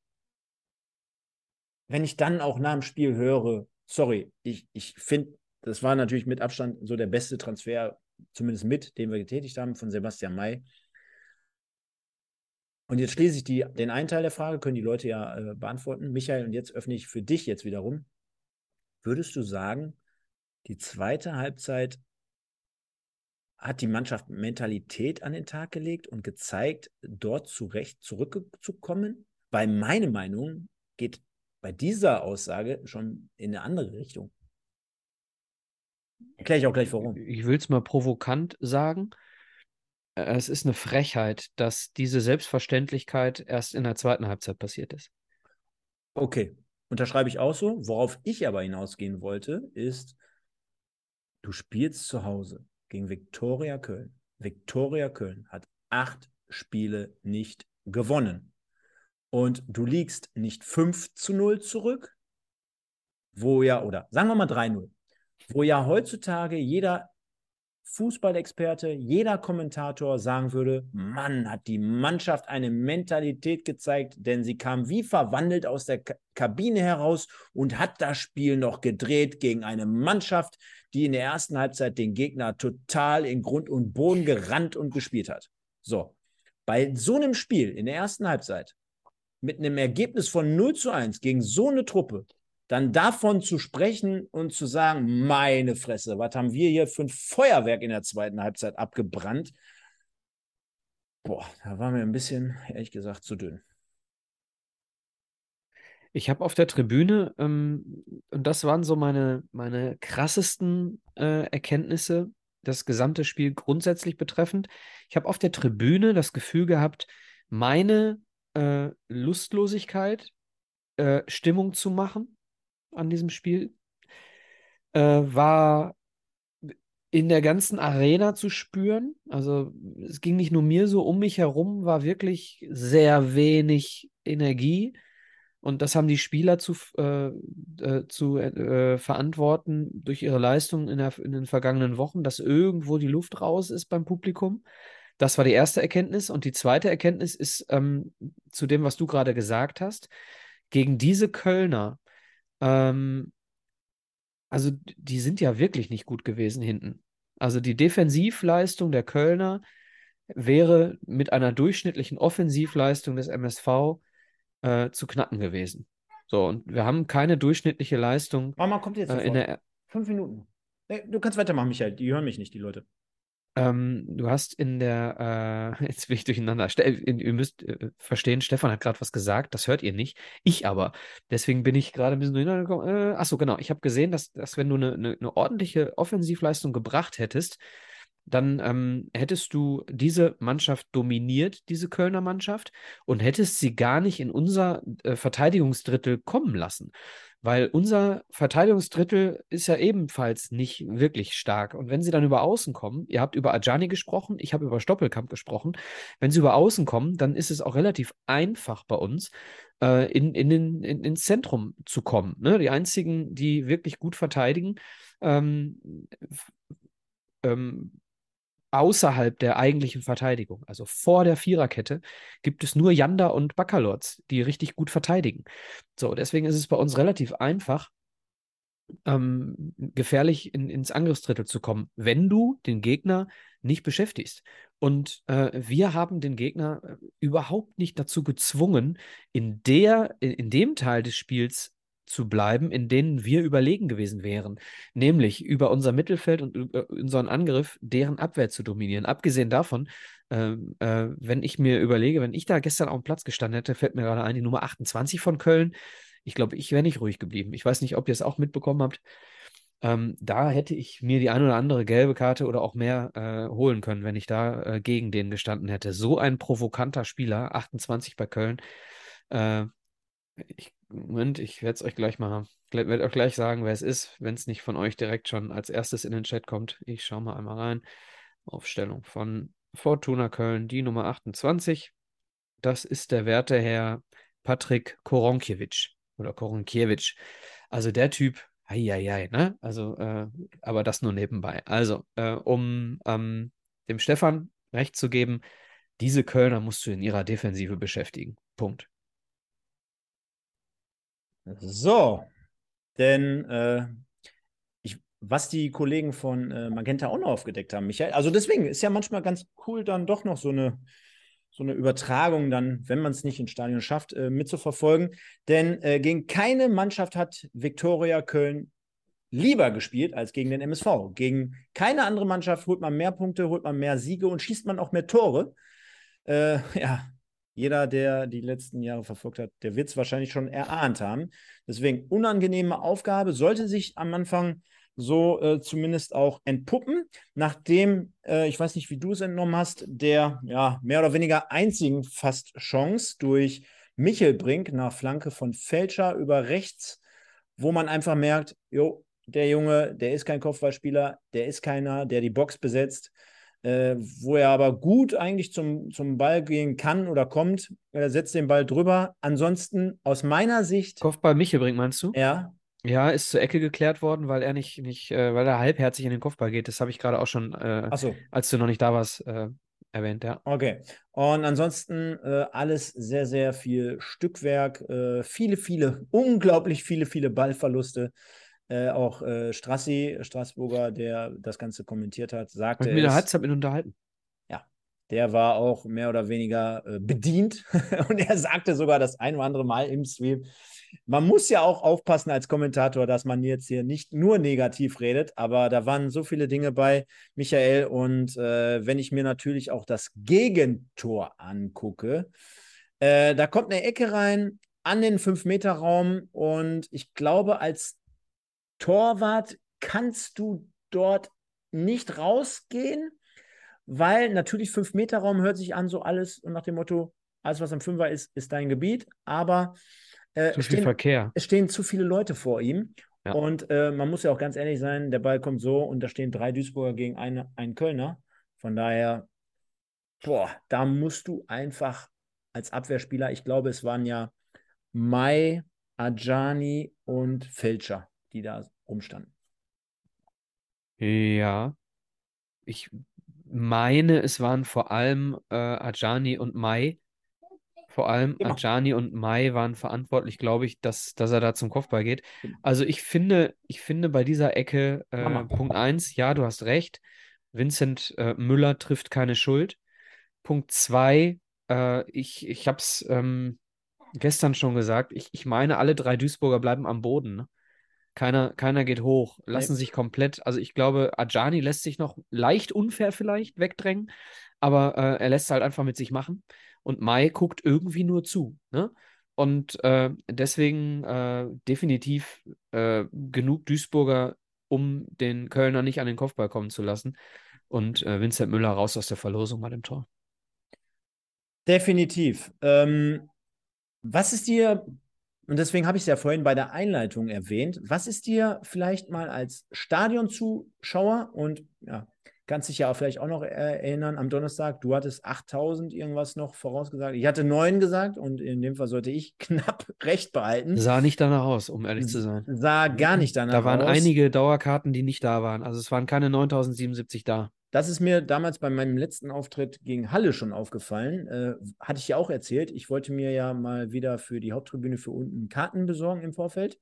wenn ich dann auch nach dem Spiel höre, sorry, ich, ich finde, das war natürlich mit Abstand so der beste Transfer, zumindest mit, den wir getätigt haben, von Sebastian May. Und jetzt schließe ich die, den einen Teil der Frage, können die Leute ja äh, beantworten. Michael, und jetzt öffne ich für dich jetzt wiederum. Würdest du sagen, die zweite Halbzeit hat die Mannschaft Mentalität an den Tag gelegt und gezeigt, dort zurecht zurückzukommen? Weil meine Meinung geht bei dieser Aussage schon in eine andere Richtung. Erkläre ich auch gleich warum. Ich will es mal provokant sagen. Es ist eine Frechheit, dass diese Selbstverständlichkeit erst in der zweiten Halbzeit passiert ist. Okay, unterschreibe ich auch so. Worauf ich aber hinausgehen wollte, ist, Du spielst zu Hause gegen Viktoria Köln. Viktoria Köln hat acht Spiele nicht gewonnen. Und du liegst nicht 5 zu 0 zurück, wo ja, oder sagen wir mal 3-0, wo ja heutzutage jeder Fußballexperte, jeder Kommentator sagen würde, Mann, hat die Mannschaft eine Mentalität gezeigt, denn sie kam wie verwandelt aus der Kabine heraus und hat das Spiel noch gedreht gegen eine Mannschaft, die in der ersten Halbzeit den Gegner total in Grund und Boden gerannt und gespielt hat. So, bei so einem Spiel in der ersten Halbzeit mit einem Ergebnis von 0 zu 1 gegen so eine Truppe, dann davon zu sprechen und zu sagen, meine Fresse, was haben wir hier für ein Feuerwerk in der zweiten Halbzeit abgebrannt? Boah, da war mir ein bisschen, ehrlich gesagt, zu dünn. Ich habe auf der Tribüne, ähm, und das waren so meine, meine krassesten äh, Erkenntnisse, das gesamte Spiel grundsätzlich betreffend. Ich habe auf der Tribüne das Gefühl gehabt, meine äh, Lustlosigkeit, äh, Stimmung zu machen an diesem Spiel, äh, war in der ganzen Arena zu spüren. Also es ging nicht nur mir so, um mich herum war wirklich sehr wenig Energie. Und das haben die Spieler zu, äh, äh, zu äh, verantworten durch ihre Leistung in, in den vergangenen Wochen, dass irgendwo die Luft raus ist beim Publikum. Das war die erste Erkenntnis. Und die zweite Erkenntnis ist ähm, zu dem, was du gerade gesagt hast. Gegen diese Kölner, ähm, also die sind ja wirklich nicht gut gewesen hinten. Also die Defensivleistung der Kölner wäre mit einer durchschnittlichen Offensivleistung des MSV äh, zu knacken gewesen. So, und wir haben keine durchschnittliche Leistung. Mama kommt jetzt äh, in der, Fünf Minuten. Du kannst weitermachen, Michael. Die hören mich nicht, die Leute. Ähm, du hast in der, äh, jetzt bin ich durcheinander. Ste ihr müsst äh, verstehen, Stefan hat gerade was gesagt, das hört ihr nicht. Ich aber. Deswegen bin ich gerade ein bisschen durcheinander gekommen. Äh, achso, genau. Ich habe gesehen, dass, dass wenn du eine, eine, eine ordentliche Offensivleistung gebracht hättest, dann ähm, hättest du diese Mannschaft dominiert, diese Kölner Mannschaft, und hättest sie gar nicht in unser äh, Verteidigungsdrittel kommen lassen. Weil unser Verteidigungsdrittel ist ja ebenfalls nicht wirklich stark. Und wenn sie dann über Außen kommen, ihr habt über Ajani gesprochen, ich habe über Stoppelkamp gesprochen, wenn sie über Außen kommen, dann ist es auch relativ einfach bei uns, äh, in, in, in, in, ins Zentrum zu kommen. Ne? Die einzigen, die wirklich gut verteidigen, ähm, ähm, außerhalb der eigentlichen Verteidigung, also vor der Viererkette, gibt es nur Janda und Bakalotz, die richtig gut verteidigen. So, deswegen ist es bei uns relativ einfach, ähm, gefährlich in, ins Angriffsdrittel zu kommen, wenn du den Gegner nicht beschäftigst. Und äh, wir haben den Gegner äh, überhaupt nicht dazu gezwungen, in der, in, in dem Teil des Spiels zu bleiben, in denen wir überlegen gewesen wären. Nämlich über unser Mittelfeld und über unseren Angriff, deren Abwehr zu dominieren. Abgesehen davon, äh, äh, wenn ich mir überlege, wenn ich da gestern auf dem Platz gestanden hätte, fällt mir gerade ein, die Nummer 28 von Köln. Ich glaube, ich wäre nicht ruhig geblieben. Ich weiß nicht, ob ihr es auch mitbekommen habt. Ähm, da hätte ich mir die ein oder andere gelbe Karte oder auch mehr äh, holen können, wenn ich da äh, gegen den gestanden hätte. So ein provokanter Spieler, 28 bei Köln. Äh, ich, Moment, ich werde es euch gleich mal, werde euch gleich sagen, wer es ist, wenn es nicht von euch direkt schon als erstes in den Chat kommt. Ich schaue mal einmal rein. Aufstellung von Fortuna Köln, die Nummer 28. Das ist der werte Herr Patrick Koronkiewicz oder Koronkiewicz. Also der Typ Eieiei, ne? Also, äh, aber das nur nebenbei. Also, äh, um ähm, dem Stefan recht zu geben, diese Kölner musst du in ihrer Defensive beschäftigen. Punkt. So, denn äh, ich, was die Kollegen von äh, Magenta auch noch aufgedeckt haben, Michael, also deswegen ist ja manchmal ganz cool, dann doch noch so eine so eine Übertragung dann, wenn man es nicht ins Stadion schafft, äh, mitzuverfolgen. Denn äh, gegen keine Mannschaft hat Viktoria Köln lieber gespielt als gegen den MSV. Gegen keine andere Mannschaft holt man mehr Punkte, holt man mehr Siege und schießt man auch mehr Tore. Äh, ja, jeder, der die letzten Jahre verfolgt hat, der wird es wahrscheinlich schon erahnt haben. Deswegen unangenehme Aufgabe, sollte sich am Anfang so äh, zumindest auch entpuppen, nachdem, äh, ich weiß nicht, wie du es entnommen hast, der ja mehr oder weniger einzigen fast Chance durch Michel Brink nach Flanke von Fälscher über rechts, wo man einfach merkt, jo, der Junge, der ist kein Kopfballspieler, der ist keiner, der die Box besetzt, äh, wo er aber gut eigentlich zum, zum Ball gehen kann oder kommt. Er setzt den Ball drüber. Ansonsten aus meiner Sicht. Kopfball Michel Brink, meinst du? Ja. Ja, ist zur Ecke geklärt worden, weil er nicht, nicht äh, weil er halbherzig in den Kopfball geht. Das habe ich gerade auch schon, äh, so. als du noch nicht da warst, äh, erwähnt, ja. Okay. Und ansonsten äh, alles sehr, sehr viel Stückwerk, äh, viele, viele, unglaublich viele, viele Ballverluste. Äh, auch äh, Strassi, Straßburger, der das Ganze kommentiert hat, sagte. Ich mit der Halbzeit mit unterhalten. Ja, der war auch mehr oder weniger äh, bedient und er sagte sogar das ein oder andere Mal im Stream, man muss ja auch aufpassen als Kommentator, dass man jetzt hier nicht nur negativ redet, aber da waren so viele Dinge bei, Michael. Und äh, wenn ich mir natürlich auch das Gegentor angucke, äh, da kommt eine Ecke rein an den 5-Meter-Raum und ich glaube, als Torwart kannst du dort nicht rausgehen, weil natürlich 5-Meter-Raum hört sich an, so alles nach dem Motto, alles, was am Fünfer ist, ist dein Gebiet. Aber äh, viel stehen. Es stehen zu viele Leute vor ihm. Ja. Und äh, man muss ja auch ganz ehrlich sein, der Ball kommt so und da stehen drei Duisburger gegen eine, einen Kölner. Von daher, boah, da musst du einfach als Abwehrspieler, ich glaube, es waren ja Mai, Ajani und Fälscher, die da rumstanden. Ja, ich meine, es waren vor allem äh, Ajani und Mai. Vor allem genau. Ajani und Mai waren verantwortlich, glaube ich, dass, dass er da zum Kopfball geht. Genau. Also ich finde, ich finde bei dieser Ecke äh, Punkt 1, ja, du hast recht. Vincent äh, Müller trifft keine Schuld. Punkt 2, äh, ich, ich habe es ähm, gestern schon gesagt, ich, ich meine, alle drei Duisburger bleiben am Boden. Ne? Keiner, keiner geht hoch, lassen nee. sich komplett, also ich glaube, Ajani lässt sich noch leicht unfair vielleicht wegdrängen, aber äh, er lässt halt einfach mit sich machen und Mai guckt irgendwie nur zu. Ne? Und äh, deswegen äh, definitiv äh, genug Duisburger, um den Kölner nicht an den Kopfball kommen zu lassen. Und äh, Vincent Müller raus aus der Verlosung bei dem Tor. Definitiv. Ähm, was ist dir, und deswegen habe ich es ja vorhin bei der Einleitung erwähnt, was ist dir vielleicht mal als Stadionzuschauer und ja, Kannst dich ja auch vielleicht auch noch erinnern am Donnerstag, du hattest 8000 irgendwas noch vorausgesagt. Ich hatte 9 gesagt und in dem Fall sollte ich knapp recht behalten. Sah nicht danach aus, um ehrlich zu sein. Sah gar nicht danach aus. Da waren aus. einige Dauerkarten, die nicht da waren. Also es waren keine 9077 da. Das ist mir damals bei meinem letzten Auftritt gegen Halle schon aufgefallen. Äh, hatte ich ja auch erzählt. Ich wollte mir ja mal wieder für die Haupttribüne für unten Karten besorgen im Vorfeld.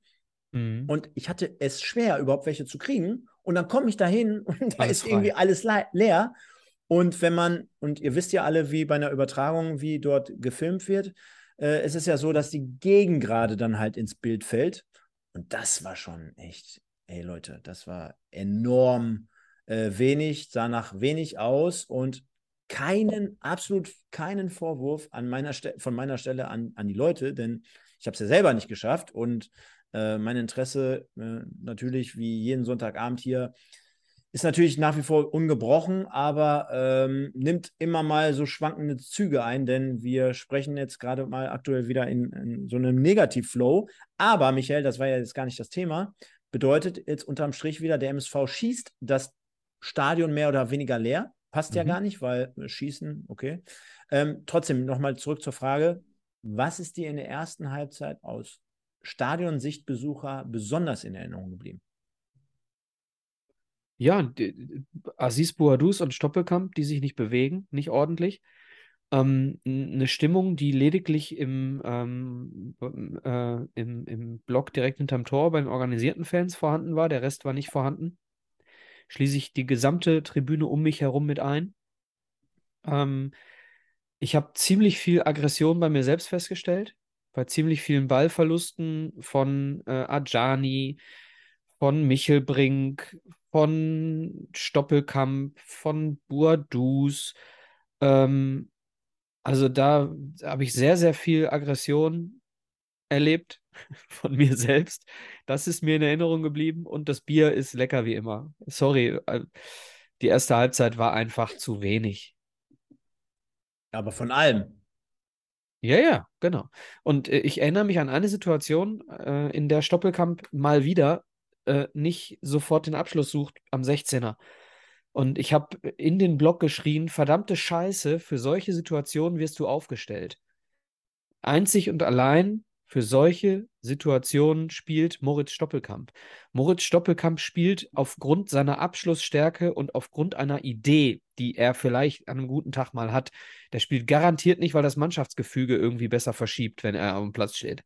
Mhm. Und ich hatte es schwer, überhaupt welche zu kriegen. Und dann komme ich da hin und da alles ist frei. irgendwie alles leer. Und wenn man, und ihr wisst ja alle, wie bei einer Übertragung, wie dort gefilmt wird, äh, es ist ja so, dass die Gegengrade dann halt ins Bild fällt. Und das war schon echt, ey Leute, das war enorm äh, wenig, sah nach wenig aus und keinen, absolut keinen Vorwurf an meiner von meiner Stelle an, an die Leute, denn ich habe es ja selber nicht geschafft und äh, mein Interesse äh, natürlich wie jeden Sonntagabend hier ist natürlich nach wie vor ungebrochen, aber ähm, nimmt immer mal so schwankende Züge ein, denn wir sprechen jetzt gerade mal aktuell wieder in, in so einem Negativflow. Aber, Michael, das war ja jetzt gar nicht das Thema, bedeutet jetzt unterm Strich wieder, der MSV schießt das Stadion mehr oder weniger leer. Passt mhm. ja gar nicht, weil äh, Schießen, okay. Ähm, trotzdem nochmal zurück zur Frage, was ist dir in der ersten Halbzeit aus Stadionsichtbesucher besonders in Erinnerung geblieben? Ja, Aziz Bouadouz und Stoppelkamp, die sich nicht bewegen, nicht ordentlich. Ähm, eine Stimmung, die lediglich im, ähm, äh, im, im Block direkt hinterm Tor bei den organisierten Fans vorhanden war. Der Rest war nicht vorhanden. Schließe ich die gesamte Tribüne um mich herum mit ein. Ähm, ich habe ziemlich viel Aggression bei mir selbst festgestellt, bei ziemlich vielen Ballverlusten von äh, Adjani, von Michelbrink, von Stoppelkamp, von Bourdous. Ähm, also da habe ich sehr, sehr viel Aggression erlebt von mir selbst. Das ist mir in Erinnerung geblieben und das Bier ist lecker wie immer. Sorry, äh, die erste Halbzeit war einfach zu wenig. Aber von allem. Ja, ja, genau. Und äh, ich erinnere mich an eine Situation, äh, in der Stoppelkamp mal wieder nicht sofort den Abschluss sucht am 16er. Und ich habe in den Blog geschrien, verdammte Scheiße, für solche Situationen wirst du aufgestellt. Einzig und allein für solche Situationen spielt Moritz Stoppelkamp. Moritz Stoppelkamp spielt aufgrund seiner Abschlussstärke und aufgrund einer Idee, die er vielleicht an einem guten Tag mal hat. Der spielt garantiert nicht, weil das Mannschaftsgefüge irgendwie besser verschiebt, wenn er am Platz steht.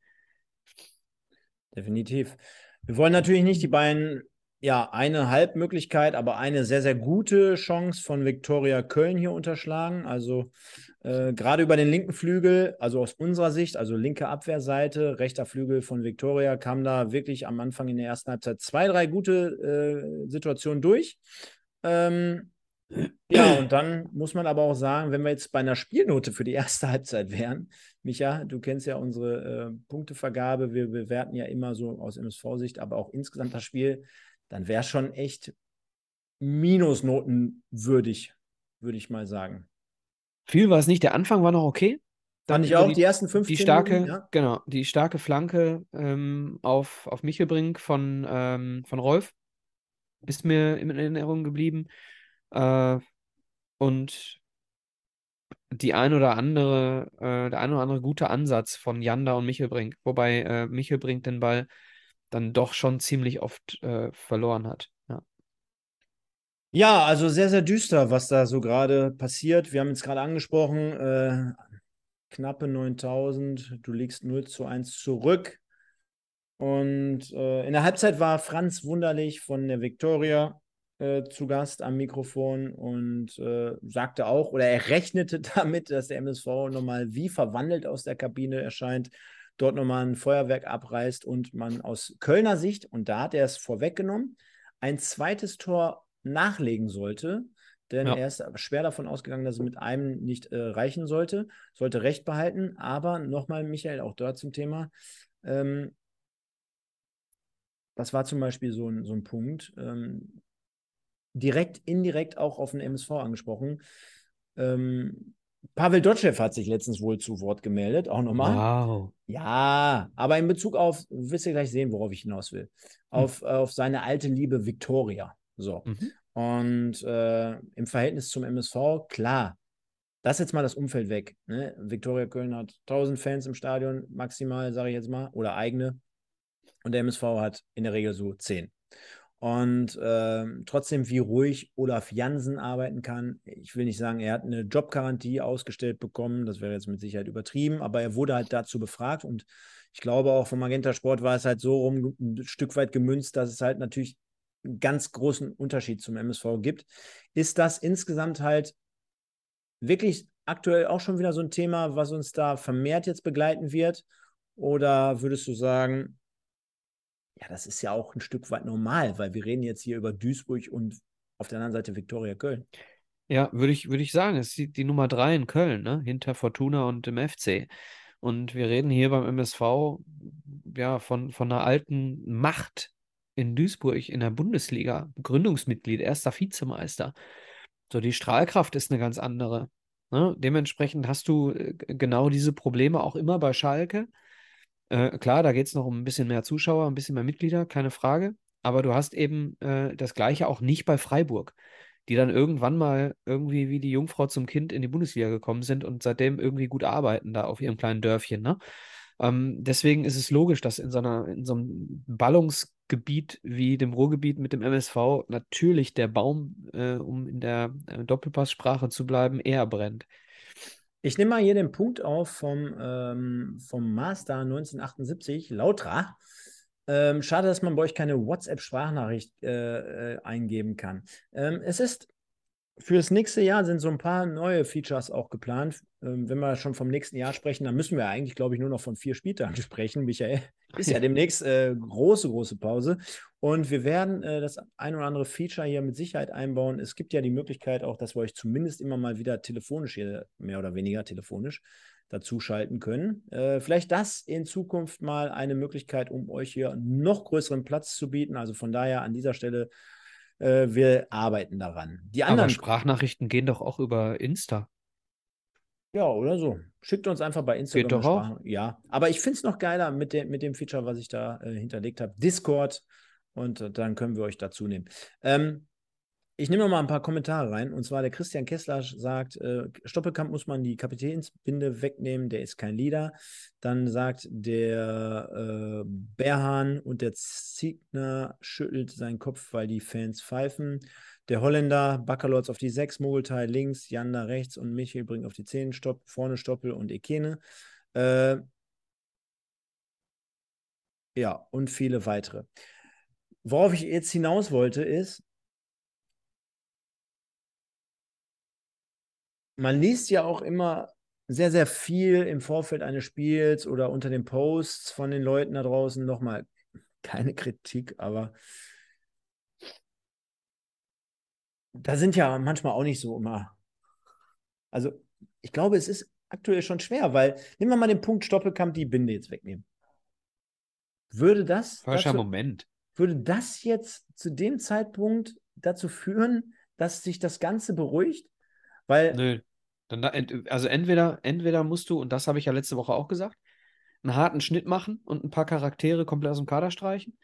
Definitiv. Wir wollen natürlich nicht die beiden, ja, eine Halbmöglichkeit, aber eine sehr, sehr gute Chance von Viktoria Köln hier unterschlagen. Also äh, gerade über den linken Flügel, also aus unserer Sicht, also linke Abwehrseite, rechter Flügel von Viktoria, kam da wirklich am Anfang in der ersten Halbzeit zwei, drei gute äh, Situationen durch. Ähm, ja, und dann muss man aber auch sagen, wenn wir jetzt bei einer Spielnote für die erste Halbzeit wären, Micha, du kennst ja unsere äh, Punktevergabe, wir bewerten ja immer so aus MSV-Sicht, aber auch insgesamt das Spiel, dann wäre schon echt minusnotenwürdig, würde ich mal sagen. Viel war es nicht, der Anfang war noch okay. Dann Fand ich auch die, die ersten 15 die starke, Minuten, ja. Genau, die starke Flanke ähm, auf, auf Michelbrink von, ähm, von Rolf ist mir in Erinnerung geblieben. Äh, und die ein oder andere, äh, der ein oder andere gute Ansatz von Janda und Michelbrink, wobei äh, Michelbrink den Ball dann doch schon ziemlich oft äh, verloren hat. Ja. ja, also sehr, sehr düster, was da so gerade passiert. Wir haben jetzt gerade angesprochen, äh, knappe 9000, du liegst 0 zu 1 zurück. Und äh, in der Halbzeit war Franz Wunderlich von der Viktoria äh, zu Gast am Mikrofon und äh, sagte auch, oder er rechnete damit, dass der MSV nochmal wie verwandelt aus der Kabine erscheint, dort nochmal ein Feuerwerk abreißt und man aus Kölner Sicht, und da hat er es vorweggenommen, ein zweites Tor nachlegen sollte, denn ja. er ist schwer davon ausgegangen, dass es mit einem nicht äh, reichen sollte, sollte Recht behalten. Aber nochmal, Michael, auch dort zum Thema. Ähm, das war zum Beispiel so ein, so ein Punkt. Ähm, direkt, indirekt auch auf den MSV angesprochen. Ähm, Pavel Dotschew hat sich letztens wohl zu Wort gemeldet, auch nochmal. Wow. Ja, aber in Bezug auf, wirst du gleich sehen, worauf ich hinaus will, hm. auf, hm. auf seine alte Liebe Victoria. So. Mhm. Und äh, im Verhältnis zum MSV, klar, das jetzt mal das Umfeld weg. Ne? Viktoria Köln hat 1000 Fans im Stadion, maximal, sage ich jetzt mal, oder eigene. Und der MSV hat in der Regel so 10. Und äh, trotzdem, wie ruhig Olaf Jansen arbeiten kann. Ich will nicht sagen, er hat eine Jobgarantie ausgestellt bekommen, das wäre jetzt mit Sicherheit übertrieben, aber er wurde halt dazu befragt und ich glaube auch vom Magenta Sport war es halt so rum ein Stück weit gemünzt, dass es halt natürlich einen ganz großen Unterschied zum MSV gibt. Ist das insgesamt halt wirklich aktuell auch schon wieder so ein Thema, was uns da vermehrt jetzt begleiten wird? Oder würdest du sagen, ja, das ist ja auch ein Stück weit normal, weil wir reden jetzt hier über Duisburg und auf der anderen Seite Viktoria Köln. Ja, würde ich, würde ich sagen, es ist die, Nummer drei in Köln, ne? Hinter Fortuna und dem FC. Und wir reden hier beim MSV ja von, von einer alten Macht in Duisburg in der Bundesliga, Gründungsmitglied, erster Vizemeister. So, die Strahlkraft ist eine ganz andere. Ne? Dementsprechend hast du äh, genau diese Probleme auch immer bei Schalke. Äh, klar, da geht es noch um ein bisschen mehr Zuschauer, ein bisschen mehr Mitglieder, keine Frage. Aber du hast eben äh, das Gleiche auch nicht bei Freiburg, die dann irgendwann mal irgendwie wie die Jungfrau zum Kind in die Bundesliga gekommen sind und seitdem irgendwie gut arbeiten da auf ihrem kleinen Dörfchen. Ne? Ähm, deswegen ist es logisch, dass in so, einer, in so einem Ballungsgebiet wie dem Ruhrgebiet mit dem MSV natürlich der Baum, äh, um in der äh, Doppelpasssprache zu bleiben, eher brennt. Ich nehme mal hier den Punkt auf vom, ähm, vom Master 1978, Lautra. Ähm, schade, dass man bei euch keine WhatsApp-Sprachnachricht äh, äh, eingeben kann. Ähm, es ist Fürs nächste Jahr sind so ein paar neue Features auch geplant. Ähm, wenn wir schon vom nächsten Jahr sprechen, dann müssen wir eigentlich, glaube ich, nur noch von vier Spieltagen sprechen. Michael, ist ja demnächst äh, große, große Pause. Und wir werden äh, das ein oder andere Feature hier mit Sicherheit einbauen. Es gibt ja die Möglichkeit auch, dass wir euch zumindest immer mal wieder telefonisch hier, mehr oder weniger telefonisch, dazuschalten können. Äh, vielleicht das in Zukunft mal eine Möglichkeit, um euch hier noch größeren Platz zu bieten. Also von daher an dieser Stelle äh, wir arbeiten daran. Die anderen. Aber Sprachnachrichten gehen doch auch über Insta. Ja, oder so. Schickt uns einfach bei Instagram. Geht doch auch. Ja, aber ich finde es noch geiler mit, de mit dem Feature, was ich da äh, hinterlegt habe. Discord. Und äh, dann können wir euch dazu nehmen. Ähm, ich nehme mal ein paar Kommentare rein. Und zwar der Christian Kessler sagt, äh, Stoppelkamp muss man die Kapitänsbinde wegnehmen, der ist kein Leader. Dann sagt der äh, Berhan und der Ziegner schüttelt seinen Kopf, weil die Fans pfeifen. Der Holländer, Baccalords auf die 6, Mogelteil links, Janda rechts und Michael bringt auf die 10, Stopp, vorne Stoppel und Ekene. Äh, ja, und viele weitere. Worauf ich jetzt hinaus wollte, ist, man liest ja auch immer sehr, sehr viel im Vorfeld eines Spiels oder unter den Posts von den Leuten da draußen. Nochmal keine Kritik, aber da sind ja manchmal auch nicht so immer. Also, ich glaube, es ist aktuell schon schwer, weil nehmen wir mal den Punkt Stoppelkamp die Binde jetzt wegnehmen. Würde das. Falscher dazu, Moment. Würde das jetzt zu dem Zeitpunkt dazu führen, dass sich das Ganze beruhigt? Weil. Nö. Dann da, also entweder, entweder musst du, und das habe ich ja letzte Woche auch gesagt, einen harten Schnitt machen und ein paar Charaktere komplett aus dem Kader streichen.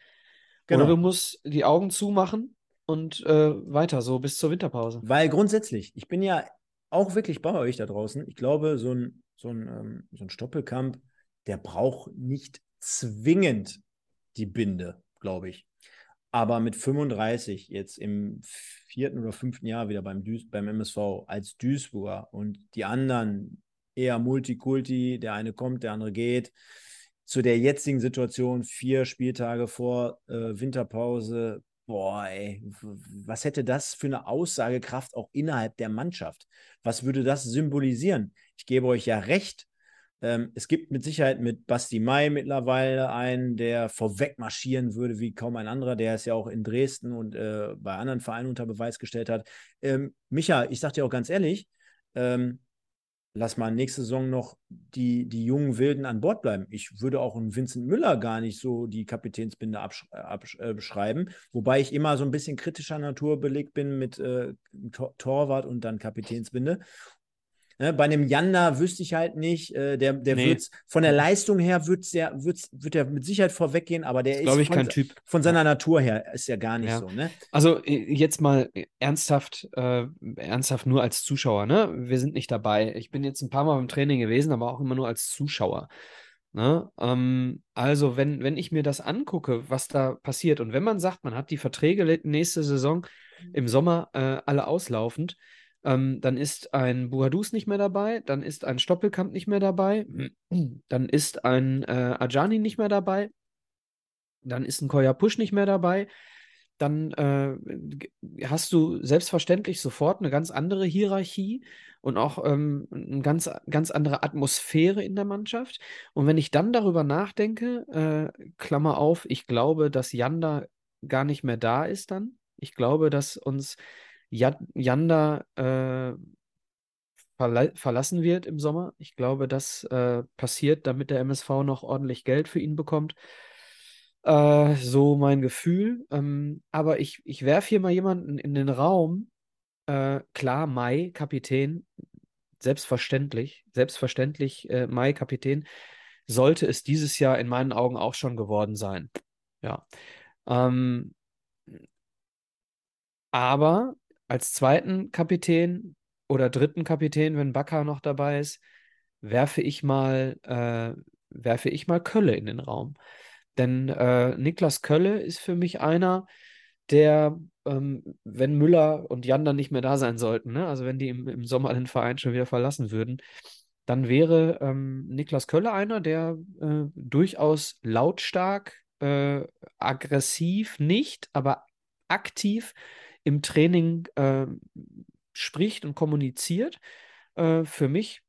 Genau. Oder du musst die Augen zumachen und äh, weiter, so bis zur Winterpause. Weil grundsätzlich, ich bin ja auch wirklich bei euch da draußen. Ich glaube, so ein, so ein, ähm, so ein Stoppelkamp, der braucht nicht zwingend die Binde, glaube ich. Aber mit 35 jetzt im vierten oder fünften Jahr wieder beim, Duis beim MSV als Duisburger und die anderen eher Multikulti, der eine kommt, der andere geht. Zu der jetzigen Situation, vier Spieltage vor äh, Winterpause, boah, ey, was hätte das für eine Aussagekraft auch innerhalb der Mannschaft? Was würde das symbolisieren? Ich gebe euch ja recht, ähm, es gibt mit Sicherheit mit Basti Mai mittlerweile einen, der vorweg marschieren würde wie kaum ein anderer, der es ja auch in Dresden und äh, bei anderen Vereinen unter Beweis gestellt hat. Ähm, Micha, ich sag dir auch ganz ehrlich, ähm, lass mal nächste Saison noch die, die jungen Wilden an Bord bleiben. Ich würde auch einen Vincent Müller gar nicht so die Kapitänsbinde absch absch äh, beschreiben, wobei ich immer so ein bisschen kritischer Natur belegt bin mit äh, Tor Torwart und dann Kapitänsbinde. Ne, bei einem Janda wüsste ich halt nicht, äh, der, der nee. wird von der Leistung her wird's der, wird's, wird er mit Sicherheit vorweggehen, aber der ist, ich, von, von, seiner Natur her ist ja gar nicht ja. so. Ne? Also äh, jetzt mal ernsthaft, äh, ernsthaft nur als Zuschauer, ne? Wir sind nicht dabei. Ich bin jetzt ein paar Mal beim Training gewesen, aber auch immer nur als Zuschauer. Ne? Ähm, also, wenn, wenn ich mir das angucke, was da passiert, und wenn man sagt, man hat die Verträge nächste Saison im Sommer äh, alle auslaufend, ähm, dann ist ein Buhadus nicht mehr dabei, dann ist ein Stoppelkamp nicht mehr dabei, dann ist ein äh, Ajani nicht mehr dabei, dann ist ein Koya Push nicht mehr dabei. dann äh, hast du selbstverständlich sofort eine ganz andere Hierarchie und auch ähm, eine ganz, ganz andere Atmosphäre in der Mannschaft. Und wenn ich dann darüber nachdenke, äh, Klammer auf, ich glaube, dass Janda gar nicht mehr da ist dann. Ich glaube, dass uns Janda äh, verla verlassen wird im Sommer. Ich glaube, das äh, passiert, damit der MSV noch ordentlich Geld für ihn bekommt. Äh, so mein Gefühl. Ähm, aber ich, ich werfe hier mal jemanden in den Raum. Äh, klar, Mai, Kapitän, selbstverständlich, selbstverständlich äh, Mai, Kapitän, sollte es dieses Jahr in meinen Augen auch schon geworden sein. Ja. Ähm, aber als zweiten Kapitän oder dritten Kapitän, wenn Bakker noch dabei ist, werfe ich mal, äh, werfe ich mal Kölle in den Raum. Denn äh, Niklas Kölle ist für mich einer, der, ähm, wenn Müller und Jan dann nicht mehr da sein sollten, ne? also wenn die im, im Sommer den Verein schon wieder verlassen würden, dann wäre ähm, Niklas Kölle einer, der äh, durchaus lautstark, äh, aggressiv nicht, aber aktiv im Training äh, spricht und kommuniziert. Äh, für mich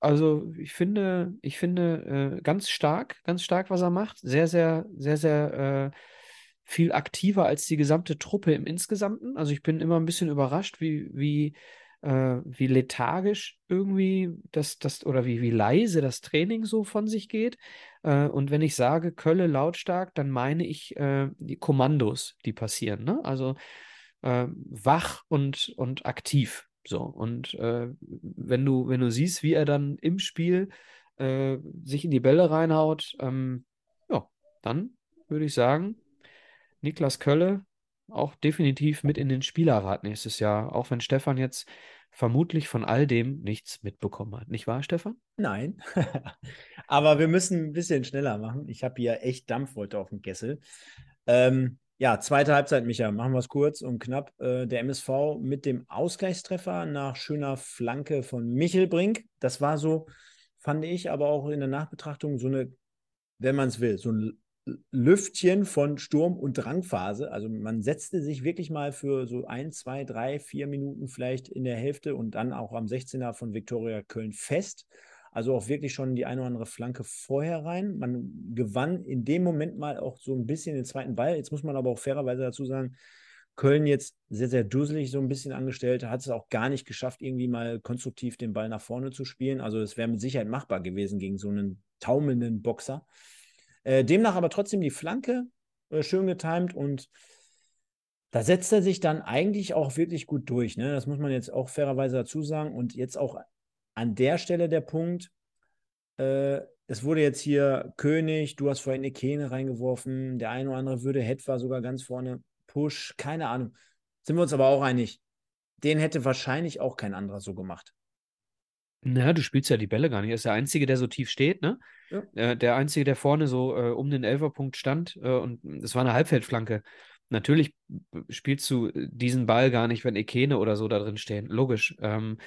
also ich finde, ich finde äh, ganz stark, ganz stark, was er macht. Sehr, sehr, sehr, sehr äh, viel aktiver als die gesamte Truppe im Insgesamten. Also ich bin immer ein bisschen überrascht, wie, wie, äh, wie lethargisch irgendwie das, das oder wie, wie leise das Training so von sich geht. Äh, und wenn ich sage Kölle lautstark, dann meine ich die Kommandos, die passieren. Ne? Also äh, wach und, und aktiv. So, und äh, wenn du, wenn du siehst, wie er dann im Spiel äh, sich in die Bälle reinhaut, ähm, ja, dann würde ich sagen, Niklas Kölle auch definitiv mit in den Spielerrat nächstes Jahr, auch wenn Stefan jetzt vermutlich von all dem nichts mitbekommen hat. Nicht wahr, Stefan? Nein. Aber wir müssen ein bisschen schneller machen. Ich habe hier echt Dampf heute auf dem Kessel. Ähm, ja, zweite Halbzeit, Micha, machen wir es kurz und knapp. Äh, der MSV mit dem Ausgleichstreffer nach schöner Flanke von Michel Brink. Das war so, fand ich, aber auch in der Nachbetrachtung so eine, wenn man es will, so ein Lüftchen von Sturm- und Drangphase. Also man setzte sich wirklich mal für so ein, zwei, drei, vier Minuten vielleicht in der Hälfte und dann auch am 16er von Viktoria Köln fest also auch wirklich schon die eine oder andere Flanke vorher rein. Man gewann in dem Moment mal auch so ein bisschen den zweiten Ball. Jetzt muss man aber auch fairerweise dazu sagen, Köln jetzt sehr, sehr dusselig so ein bisschen angestellt, hat es auch gar nicht geschafft, irgendwie mal konstruktiv den Ball nach vorne zu spielen. Also es wäre mit Sicherheit machbar gewesen gegen so einen taumelnden Boxer. Äh, demnach aber trotzdem die Flanke äh, schön getimt und da setzt er sich dann eigentlich auch wirklich gut durch. Ne? Das muss man jetzt auch fairerweise dazu sagen. Und jetzt auch an der Stelle der Punkt, äh, es wurde jetzt hier König, du hast vorhin eine Kene reingeworfen, der eine oder andere würde war sogar ganz vorne, Push, keine Ahnung. Sind wir uns aber auch einig, den hätte wahrscheinlich auch kein anderer so gemacht. Na, du spielst ja die Bälle gar nicht. Er ist der Einzige, der so tief steht, ne? Ja. Äh, der Einzige, der vorne so äh, um den Elferpunkt stand äh, und es war eine Halbfeldflanke. Natürlich spielst du diesen Ball gar nicht, wenn Ekene oder so da drin stehen. Logisch. Ähm,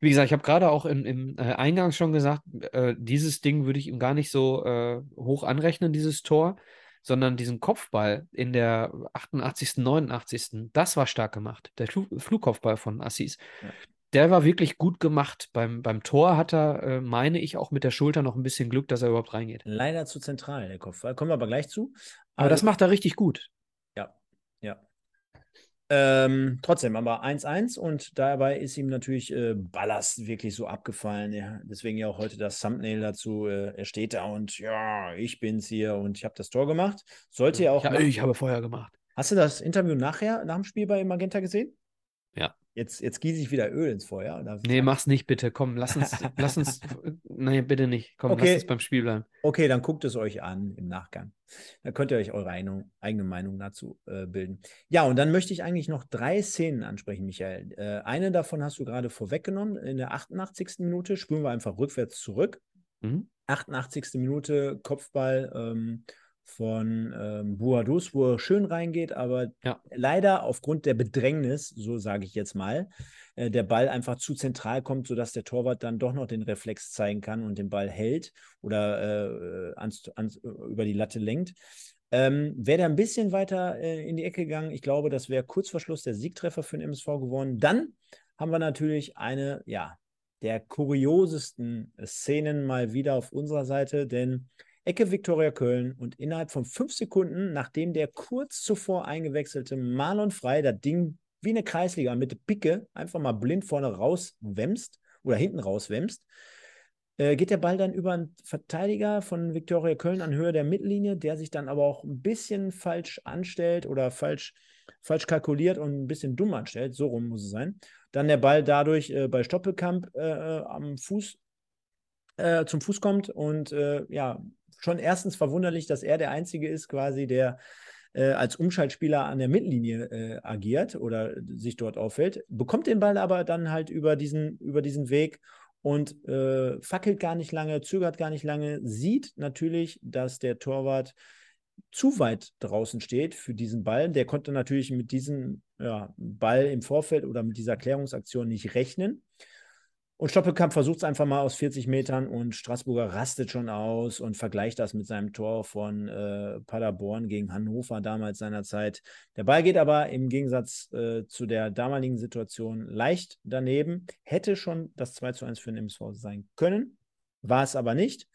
wie gesagt, ich habe gerade auch in, im äh, Eingang schon gesagt, äh, dieses Ding würde ich ihm gar nicht so äh, hoch anrechnen, dieses Tor, sondern diesen Kopfball in der 88., 89., das war stark gemacht. Der Fl Flugkopfball von Assis. Ja. Der war wirklich gut gemacht. Beim, beim Tor hat er, äh, meine ich, auch mit der Schulter noch ein bisschen Glück, dass er überhaupt reingeht. Leider zu zentral, der Kopfball. Kommen wir aber gleich zu. Aber also, das macht er richtig gut. Ja, ja. Ähm, trotzdem, aber 1-1 und dabei ist ihm natürlich äh, Ballast wirklich so abgefallen. Ja, deswegen ja auch heute das Thumbnail dazu. Äh, er steht da und ja, ich bin's hier und ich habe das Tor gemacht. Sollte ja auch. Ja, ich habe vorher gemacht. Hast du das Interview nachher, nach dem Spiel bei Magenta gesehen? Ja. Jetzt, jetzt gieße ich wieder Öl ins Feuer. Nee, mach's nicht bitte. Komm, lass uns, lass uns, nee, bitte nicht. Komm, okay. lass uns beim Spiel bleiben. Okay, dann guckt es euch an im Nachgang. Da könnt ihr euch eure eigene Meinung dazu äh, bilden. Ja, und dann möchte ich eigentlich noch drei Szenen ansprechen, Michael. Äh, eine davon hast du gerade vorweggenommen. In der 88. Minute spüren wir einfach rückwärts zurück. Mhm. 88. Minute Kopfball ähm, von ähm, Buadus, wo er schön reingeht, aber ja. leider aufgrund der Bedrängnis, so sage ich jetzt mal, äh, der Ball einfach zu zentral kommt, sodass der Torwart dann doch noch den Reflex zeigen kann und den Ball hält oder äh, ans, ans, über die Latte lenkt. Ähm, wäre der ein bisschen weiter äh, in die Ecke gegangen, ich glaube, das wäre kurz vor Schluss der Siegtreffer für den MSV geworden. Dann haben wir natürlich eine, ja, der kuriosesten Szenen mal wieder auf unserer Seite, denn Ecke Viktoria Köln und innerhalb von fünf Sekunden, nachdem der kurz zuvor eingewechselte Marlon Frei das Ding wie eine Kreisliga mit Picke einfach mal blind vorne rauswämst oder hinten rauswämst, äh, geht der Ball dann über einen Verteidiger von Viktoria Köln an Höhe der Mittellinie, der sich dann aber auch ein bisschen falsch anstellt oder falsch, falsch kalkuliert und ein bisschen dumm anstellt. So rum muss es sein. Dann der Ball dadurch äh, bei Stoppelkamp äh, äh am Fuß äh, zum Fuß kommt und ja, schon erstens verwunderlich, dass er der Einzige ist, quasi, der äh, als Umschaltspieler an der Mittellinie äh, agiert oder sich dort auffällt, bekommt den Ball aber dann halt über diesen, über diesen Weg und äh, fackelt gar nicht lange, zögert gar nicht lange, sieht natürlich, dass der Torwart zu weit draußen steht für diesen Ball. Der konnte natürlich mit diesem ja, Ball im Vorfeld oder mit dieser Klärungsaktion nicht rechnen. Und Stoppelkamp versucht es einfach mal aus 40 Metern und Straßburger rastet schon aus und vergleicht das mit seinem Tor von äh, Paderborn gegen Hannover damals seinerzeit. Der Ball geht aber im Gegensatz äh, zu der damaligen Situation leicht daneben. Hätte schon das 2 zu 1 für den MSV sein können, war es aber nicht.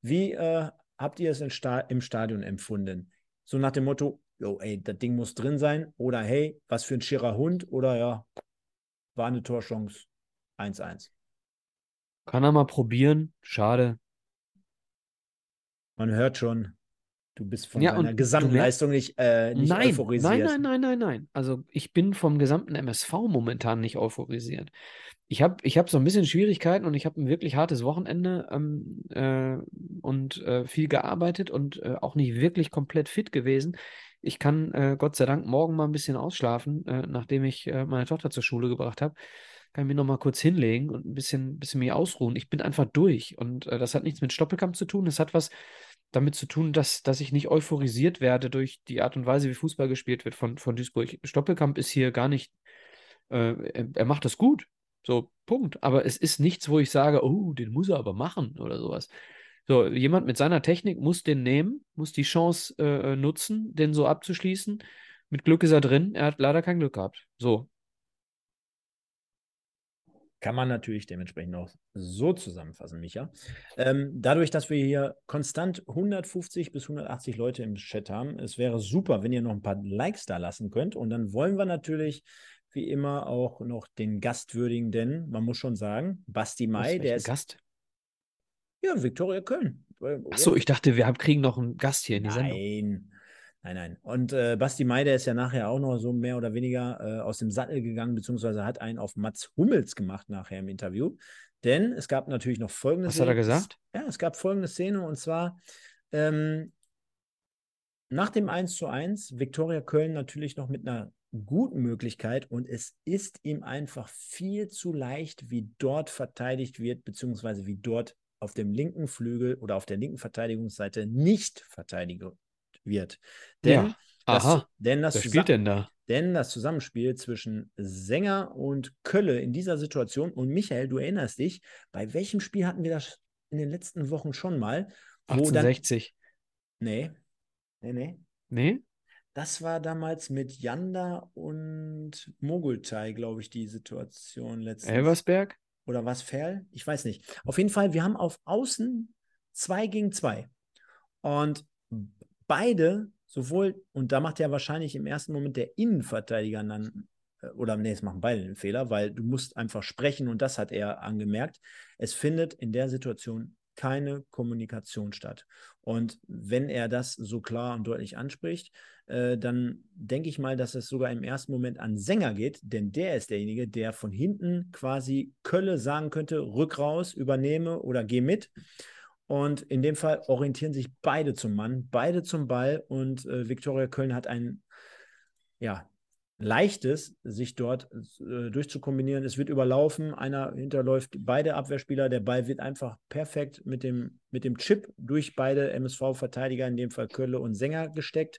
Wie äh, habt ihr es Sta im Stadion empfunden? So nach dem Motto, yo, ey, das Ding muss drin sein oder hey, was für ein schierer Hund oder ja, war eine Torchance 1-1. Kann er mal probieren. Schade. Man hört schon, du bist von ja, deiner Gesamtleistung nicht, äh, nicht nein, euphorisiert. Nein, nein, nein, nein, nein. Also ich bin vom gesamten MSV momentan nicht euphorisiert. Ich habe ich hab so ein bisschen Schwierigkeiten und ich habe ein wirklich hartes Wochenende ähm, äh, und äh, viel gearbeitet und äh, auch nicht wirklich komplett fit gewesen. Ich kann äh, Gott sei Dank morgen mal ein bisschen ausschlafen, äh, nachdem ich meine Tochter zur Schule gebracht habe kann ich mich noch mal kurz hinlegen und ein bisschen, bisschen mich ausruhen. Ich bin einfach durch. Und äh, das hat nichts mit Stoppelkampf zu tun. Das hat was damit zu tun, dass, dass ich nicht euphorisiert werde durch die Art und Weise, wie Fußball gespielt wird von, von Duisburg. Stoppelkamp ist hier gar nicht, äh, er, er, macht das gut. So, Punkt. Aber es ist nichts, wo ich sage, oh, den muss er aber machen oder sowas. So, jemand mit seiner Technik muss den nehmen, muss die Chance äh, nutzen, den so abzuschließen. Mit Glück ist er drin. Er hat leider kein Glück gehabt. So, kann man natürlich dementsprechend auch so zusammenfassen, Micha. Ähm, dadurch, dass wir hier konstant 150 bis 180 Leute im Chat haben, es wäre super, wenn ihr noch ein paar Likes da lassen könnt. Und dann wollen wir natürlich wie immer auch noch den Gast würdigen, denn man muss schon sagen, Basti Mai, der ist. Gast? Ja, Viktoria Köln. Achso, ich dachte, wir kriegen noch einen Gast hier in die Nein. Sendung. Nein, nein. Und äh, Basti May, der ist ja nachher auch noch so mehr oder weniger äh, aus dem Sattel gegangen, beziehungsweise hat einen auf Mats Hummels gemacht nachher im Interview. Denn es gab natürlich noch folgende Was Szene. hat er gesagt? Ja, es gab folgende Szene und zwar ähm, nach dem 1 zu 1, Viktoria Köln natürlich noch mit einer guten Möglichkeit und es ist ihm einfach viel zu leicht, wie dort verteidigt wird, beziehungsweise wie dort auf dem linken Flügel oder auf der linken Verteidigungsseite nicht verteidigt wird. Denn ja. Aha. Das, denn das Wer spielt denn da? Denn das Zusammenspiel zwischen Sänger und Kölle in dieser Situation, und Michael, du erinnerst dich, bei welchem Spiel hatten wir das in den letzten Wochen schon mal? 1860. Dann, nee. Nee, nee. Nee? Das war damals mit Janda und Mogultai, glaube ich, die Situation letztens. Elversberg? Oder was Ferl? Ich weiß nicht. Auf jeden Fall, wir haben auf Außen zwei gegen zwei. Und beide, sowohl, und da macht ja wahrscheinlich im ersten Moment der Innenverteidiger dann, äh, oder nee, es machen beide den Fehler, weil du musst einfach sprechen und das hat er angemerkt. Es findet in der Situation keine Kommunikation statt. Und wenn er das so klar und deutlich anspricht, äh, dann denke ich mal, dass es sogar im ersten Moment an Sänger geht, denn der ist derjenige, der von hinten quasi Kölle sagen könnte, rück raus, übernehme oder geh mit. Und in dem Fall orientieren sich beide zum Mann, beide zum Ball. Und äh, Viktoria Köln hat ein ja, leichtes, sich dort äh, durchzukombinieren. Es wird überlaufen, einer hinterläuft beide Abwehrspieler. Der Ball wird einfach perfekt mit dem, mit dem Chip durch beide MSV-Verteidiger, in dem Fall Kölle und Sänger, gesteckt.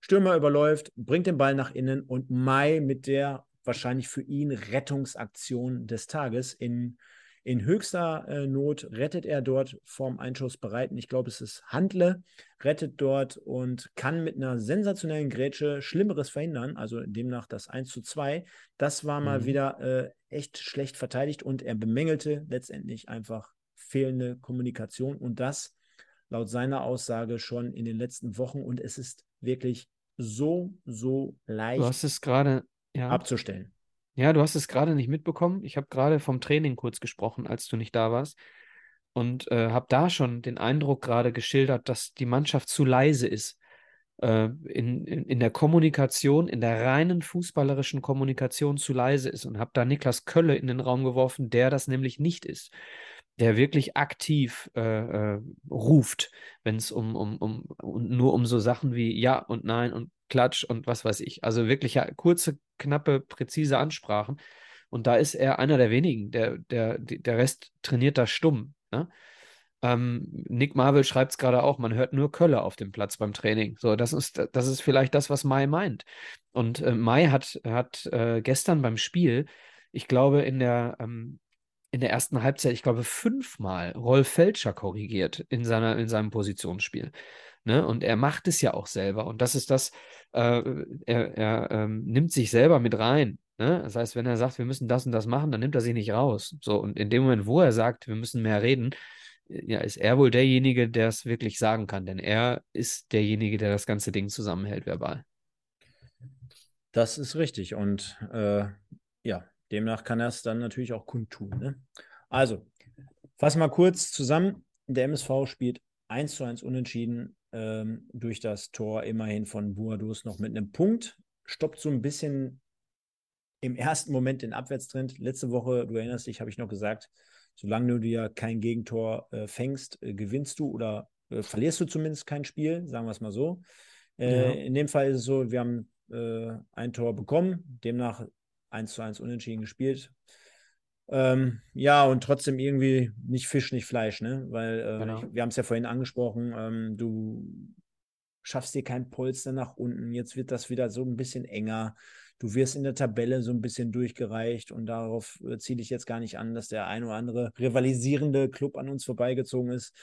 Stürmer überläuft, bringt den Ball nach innen und Mai mit der wahrscheinlich für ihn Rettungsaktion des Tages in In höchster äh, Not rettet er dort vorm Einschuss bereiten. Ich glaube, es ist Handle, rettet dort und kann mit einer sensationellen Grätsche Schlimmeres verhindern. Also demnach das 1 zu 2. Das war mal mhm. wieder äh, echt schlecht verteidigt und er bemängelte letztendlich einfach fehlende Kommunikation und das laut seiner Aussage schon in den letzten Wochen und es ist wirklich so, so leicht du hast es gerade ja. abzustellen. Ja, du hast es gerade nicht mitbekommen. Ich habe gerade vom Training kurz gesprochen, als du nicht da warst. Und äh, habe da schon den Eindruck gerade geschildert, dass die Mannschaft zu leise ist. Äh, in, in, in der Kommunikation, in der reinen fußballerischen Kommunikation zu leise ist. Und habe da Niklas Kölle in den Raum geworfen, der das nämlich nicht ist der wirklich aktiv äh, äh, ruft, wenn es um, um, um, um, nur um so Sachen wie Ja und Nein und Klatsch und was weiß ich. Also wirklich ja, kurze, knappe, präzise Ansprachen. Und da ist er einer der wenigen. Der, der, der Rest trainiert da stumm. Ne? Ähm, Nick Marvel schreibt es gerade auch, man hört nur Kölle auf dem Platz beim Training. So, das ist, das ist vielleicht das, was Mai meint. Und äh, Mai hat, hat äh, gestern beim Spiel, ich glaube, in der, ähm, in der ersten Halbzeit, ich glaube, fünfmal Rolf Felscher korrigiert in, seiner, in seinem Positionsspiel. Ne? Und er macht es ja auch selber. Und das ist das, äh, er, er ähm, nimmt sich selber mit rein. Ne? Das heißt, wenn er sagt, wir müssen das und das machen, dann nimmt er sich nicht raus. So, und in dem Moment, wo er sagt, wir müssen mehr reden, ja, ist er wohl derjenige, der es wirklich sagen kann, denn er ist derjenige, der das ganze Ding zusammenhält verbal. Das ist richtig. Und äh, ja, Demnach kann er es dann natürlich auch kundtun. Ne? Also, fassen wir kurz zusammen. Der MSV spielt 1 zu 1 unentschieden ähm, durch das Tor immerhin von Buadus noch mit einem Punkt. Stoppt so ein bisschen im ersten Moment den Abwärtstrend. Letzte Woche, du erinnerst dich, habe ich noch gesagt, solange du dir kein Gegentor äh, fängst, äh, gewinnst du oder äh, verlierst du zumindest kein Spiel, sagen wir es mal so. Äh, ja. In dem Fall ist es so, wir haben äh, ein Tor bekommen, demnach 1 zu 1 unentschieden gespielt. Ähm, ja, und trotzdem irgendwie nicht Fisch, nicht Fleisch, ne? Weil äh, genau. wir haben es ja vorhin angesprochen, ähm, du schaffst dir kein Polster nach unten. Jetzt wird das wieder so ein bisschen enger. Du wirst in der Tabelle so ein bisschen durchgereicht und darauf äh, ziele ich jetzt gar nicht an, dass der ein oder andere rivalisierende Club an uns vorbeigezogen ist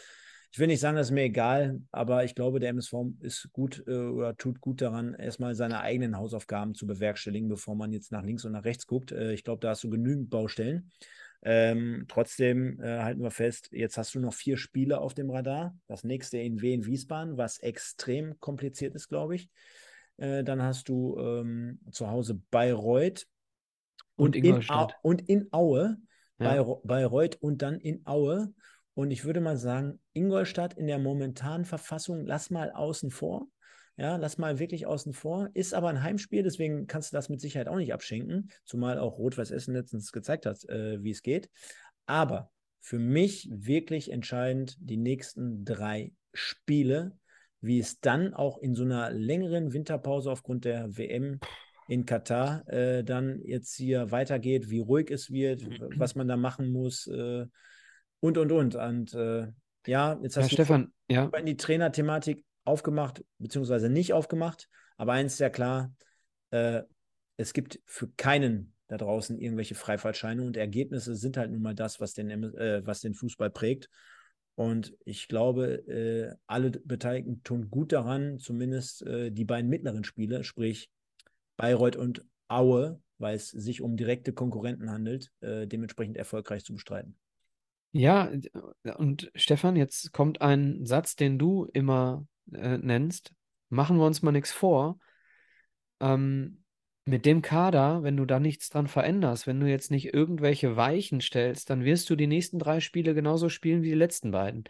ich will nicht sagen, das ist mir egal, aber ich glaube, der MSV ist gut äh, oder tut gut daran, erstmal seine eigenen Hausaufgaben zu bewerkstelligen, bevor man jetzt nach links und nach rechts guckt. Äh, ich glaube, da hast du genügend Baustellen. Ähm, trotzdem äh, halten wir fest, jetzt hast du noch vier Spiele auf dem Radar. Das nächste in Wien Wiesbaden, was extrem kompliziert ist, glaube ich. Äh, dann hast du ähm, zu Hause Bayreuth und, und, in, und in Aue. Ja. Bayreuth und dann in Aue. Und ich würde mal sagen, Ingolstadt in der momentanen Verfassung, lass mal außen vor. Ja, lass mal wirklich außen vor. Ist aber ein Heimspiel, deswegen kannst du das mit Sicherheit auch nicht abschenken. Zumal auch Rot-Weiß Essen letztens gezeigt hat, äh, wie es geht. Aber für mich wirklich entscheidend die nächsten drei Spiele, wie es dann auch in so einer längeren Winterpause aufgrund der WM in Katar äh, dann jetzt hier weitergeht, wie ruhig es wird, was man da machen muss. Äh, und, und, und. Und äh, ja, jetzt hast ja, du Stefan, ja. die Trainerthematik aufgemacht, beziehungsweise nicht aufgemacht. Aber eins ist ja klar, äh, es gibt für keinen da draußen irgendwelche Freifahrtscheine und Ergebnisse sind halt nun mal das, was den, äh, was den Fußball prägt. Und ich glaube, äh, alle Beteiligten tun gut daran, zumindest äh, die beiden mittleren Spiele, sprich Bayreuth und Aue, weil es sich um direkte Konkurrenten handelt, äh, dementsprechend erfolgreich zu bestreiten. Ja, und Stefan, jetzt kommt ein Satz, den du immer äh, nennst. Machen wir uns mal nichts vor. Ähm, mit dem Kader, wenn du da nichts dran veränderst, wenn du jetzt nicht irgendwelche Weichen stellst, dann wirst du die nächsten drei Spiele genauso spielen wie die letzten beiden.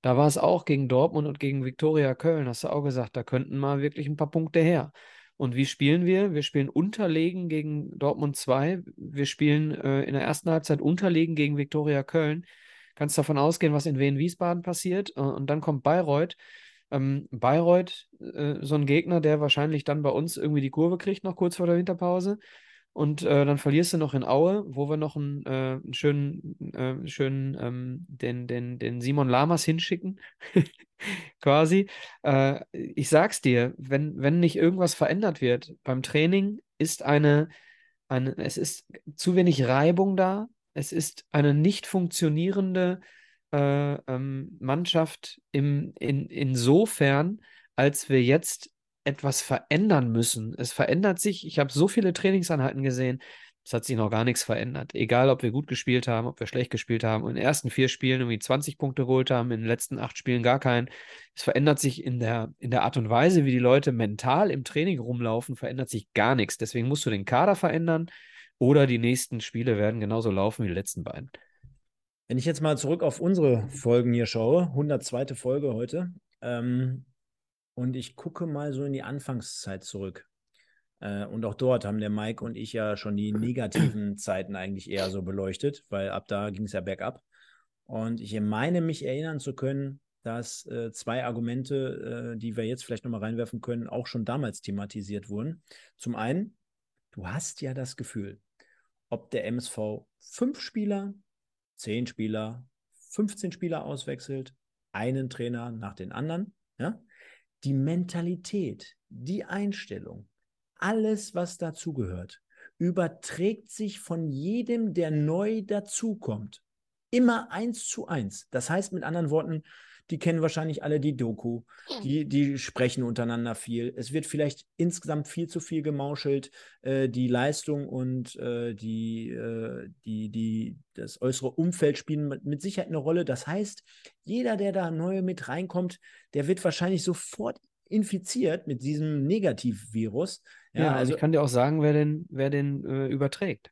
Da war es auch gegen Dortmund und gegen Viktoria Köln, hast du auch gesagt, da könnten mal wirklich ein paar Punkte her. Und wie spielen wir? Wir spielen unterlegen gegen Dortmund 2. Wir spielen äh, in der ersten Halbzeit unterlegen gegen Viktoria Köln. Kannst davon ausgehen, was in Wien-Wiesbaden passiert. Äh, und dann kommt Bayreuth. Ähm, Bayreuth, äh, so ein Gegner, der wahrscheinlich dann bei uns irgendwie die Kurve kriegt, noch kurz vor der Winterpause. Und äh, dann verlierst du noch in Aue, wo wir noch einen, äh, einen schönen, äh, schönen ähm, den, den, den Simon Lamas hinschicken, quasi. Äh, ich sag's dir, wenn, wenn nicht irgendwas verändert wird beim Training, ist eine, eine, es ist zu wenig Reibung da, es ist eine nicht funktionierende äh, ähm, Mannschaft im, in, insofern, als wir jetzt etwas verändern müssen. Es verändert sich. Ich habe so viele Trainingseinheiten gesehen. Es hat sich noch gar nichts verändert. Egal, ob wir gut gespielt haben, ob wir schlecht gespielt haben in den ersten vier Spielen irgendwie 20 Punkte geholt haben, in den letzten acht Spielen gar keinen. Es verändert sich in der, in der Art und Weise, wie die Leute mental im Training rumlaufen, verändert sich gar nichts. Deswegen musst du den Kader verändern oder die nächsten Spiele werden genauso laufen wie die letzten beiden. Wenn ich jetzt mal zurück auf unsere Folgen hier schaue, 102. Folge heute, ähm, und ich gucke mal so in die Anfangszeit zurück. Äh, und auch dort haben der Mike und ich ja schon die negativen Zeiten eigentlich eher so beleuchtet, weil ab da ging es ja bergab. Und ich meine mich erinnern zu können, dass äh, zwei Argumente, äh, die wir jetzt vielleicht nochmal reinwerfen können, auch schon damals thematisiert wurden. Zum einen, du hast ja das Gefühl, ob der MSV fünf Spieler, zehn Spieler, 15 Spieler auswechselt, einen Trainer nach den anderen, ja, die Mentalität, die Einstellung, alles, was dazugehört, überträgt sich von jedem, der neu dazukommt. Immer eins zu eins. Das heißt mit anderen Worten, die kennen wahrscheinlich alle die Doku, die, die sprechen untereinander viel. Es wird vielleicht insgesamt viel zu viel gemauschelt. Äh, die Leistung und äh, die, äh, die, die, das äußere Umfeld spielen mit, mit Sicherheit eine Rolle. Das heißt, jeder, der da neu mit reinkommt, der wird wahrscheinlich sofort infiziert mit diesem Negativvirus. Ja, ja also ich kann dir auch sagen, wer den, wer den äh, überträgt.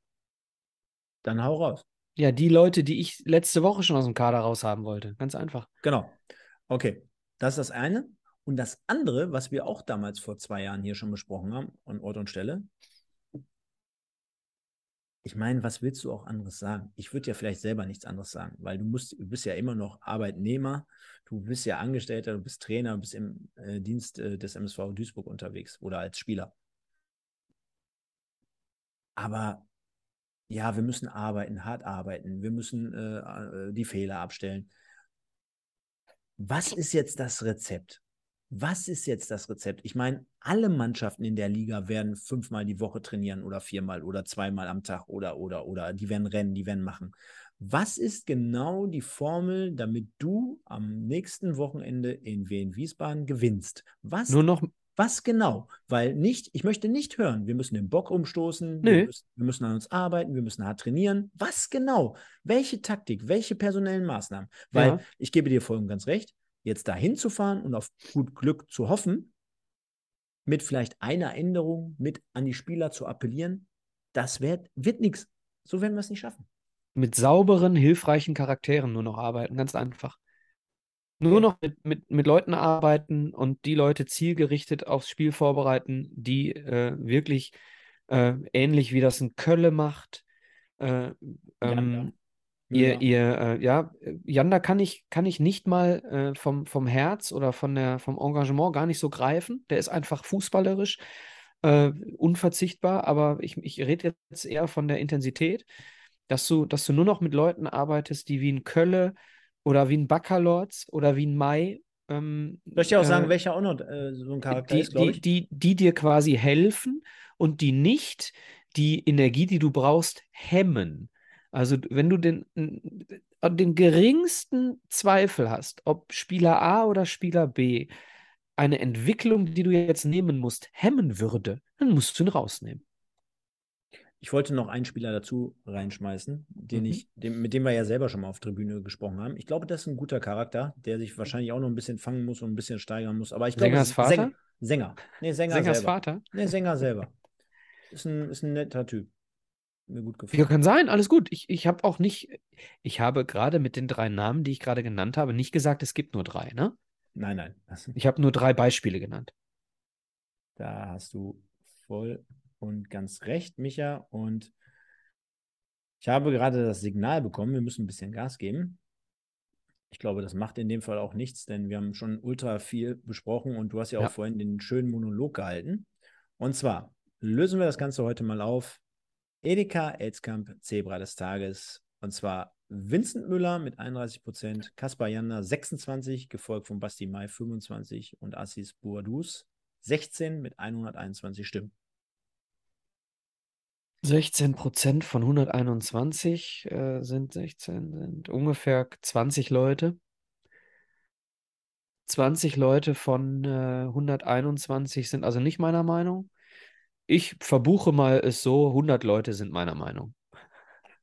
Dann hau raus. Ja, die Leute, die ich letzte Woche schon aus dem Kader raushaben wollte. Ganz einfach. Genau. Okay, das ist das eine. Und das andere, was wir auch damals vor zwei Jahren hier schon besprochen haben, an Ort und Stelle, ich meine, was willst du auch anderes sagen? Ich würde ja vielleicht selber nichts anderes sagen, weil du musst, du bist ja immer noch Arbeitnehmer, du bist ja Angestellter, du bist Trainer, du bist im äh, Dienst äh, des MSV Duisburg unterwegs oder als Spieler. Aber ja, wir müssen arbeiten, hart arbeiten, wir müssen äh, äh die Fehler abstellen. Was ist jetzt das Rezept? Was ist jetzt das Rezept? Ich meine, alle Mannschaften in der Liga werden fünfmal die Woche trainieren oder viermal oder zweimal am Tag oder, oder, oder. Die werden rennen, die werden machen. Was ist genau die Formel, damit du am nächsten Wochenende in Wien Wiesbaden gewinnst? Was, Nur noch. Was genau? Weil nicht, ich möchte nicht hören, wir müssen den Bock umstoßen, wir müssen, wir müssen an uns arbeiten, wir müssen hart trainieren. Was genau? Welche Taktik, welche personellen Maßnahmen? Weil ja. ich gebe dir voll und ganz recht, jetzt dahin zu fahren und auf gut Glück zu hoffen, mit vielleicht einer Änderung mit an die Spieler zu appellieren, das wird, wird nichts. So werden wir es nicht schaffen. Mit sauberen, hilfreichen Charakteren nur noch arbeiten, ganz einfach. Nur noch mit, mit, mit Leuten arbeiten und die Leute zielgerichtet aufs Spiel vorbereiten, die äh, wirklich äh, ähnlich wie das ein Kölle macht, äh, ähm, Ihr, ihr, äh, ja, Janda kann ich, kann ich nicht mal äh, vom, vom Herz oder von der, vom Engagement gar nicht so greifen. Der ist einfach fußballerisch äh, unverzichtbar, aber ich, ich rede jetzt eher von der Intensität, dass du, dass du nur noch mit Leuten arbeitest, die wie ein Kölle oder wie ein Baccalords oder wie ein Mai. Ähm, Soll ich dir auch sagen, äh, welcher auch noch äh, so ein Charakter die, ist, glaube ich? Die, die, die dir quasi helfen und die nicht die Energie, die du brauchst, hemmen. Also wenn du den, den geringsten Zweifel hast, ob Spieler A oder Spieler B eine Entwicklung, die du jetzt nehmen musst, hemmen würde, dann musst du ihn rausnehmen. Ich wollte noch einen Spieler dazu reinschmeißen, den mhm. ich, dem, mit dem wir ja selber schon mal auf Tribüne gesprochen haben. Ich glaube, das ist ein guter Charakter, der sich wahrscheinlich auch noch ein bisschen fangen muss und ein bisschen steigern muss. Aber ich glaube, Sängers Vater? Säng, Sänger. Nee, Sänger Sängers selber. Vater? Nee, Sänger selber. Ist ein, ist ein netter Typ mir gut gefallen. Ja, kann sein, alles gut. Ich, ich habe auch nicht, ich habe gerade mit den drei Namen, die ich gerade genannt habe, nicht gesagt, es gibt nur drei, ne? Nein, nein. Ich habe nur drei Beispiele genannt. Da hast du voll und ganz recht, Micha. Und ich habe gerade das Signal bekommen, wir müssen ein bisschen Gas geben. Ich glaube, das macht in dem Fall auch nichts, denn wir haben schon ultra viel besprochen und du hast ja auch ja. vorhin den schönen Monolog gehalten. Und zwar lösen wir das Ganze heute mal auf. Edeka Elskamp Zebra des Tages. Und zwar Vincent Müller mit 31 Prozent, Kaspar Janda 26, gefolgt von Basti Mai 25 und Assis Boadus 16 mit 121 Stimmen. 16 Prozent von 121 äh, sind 16, sind ungefähr 20 Leute. 20 Leute von äh, 121 sind also nicht meiner Meinung. Ich verbuche mal es so, 100 Leute sind meiner Meinung.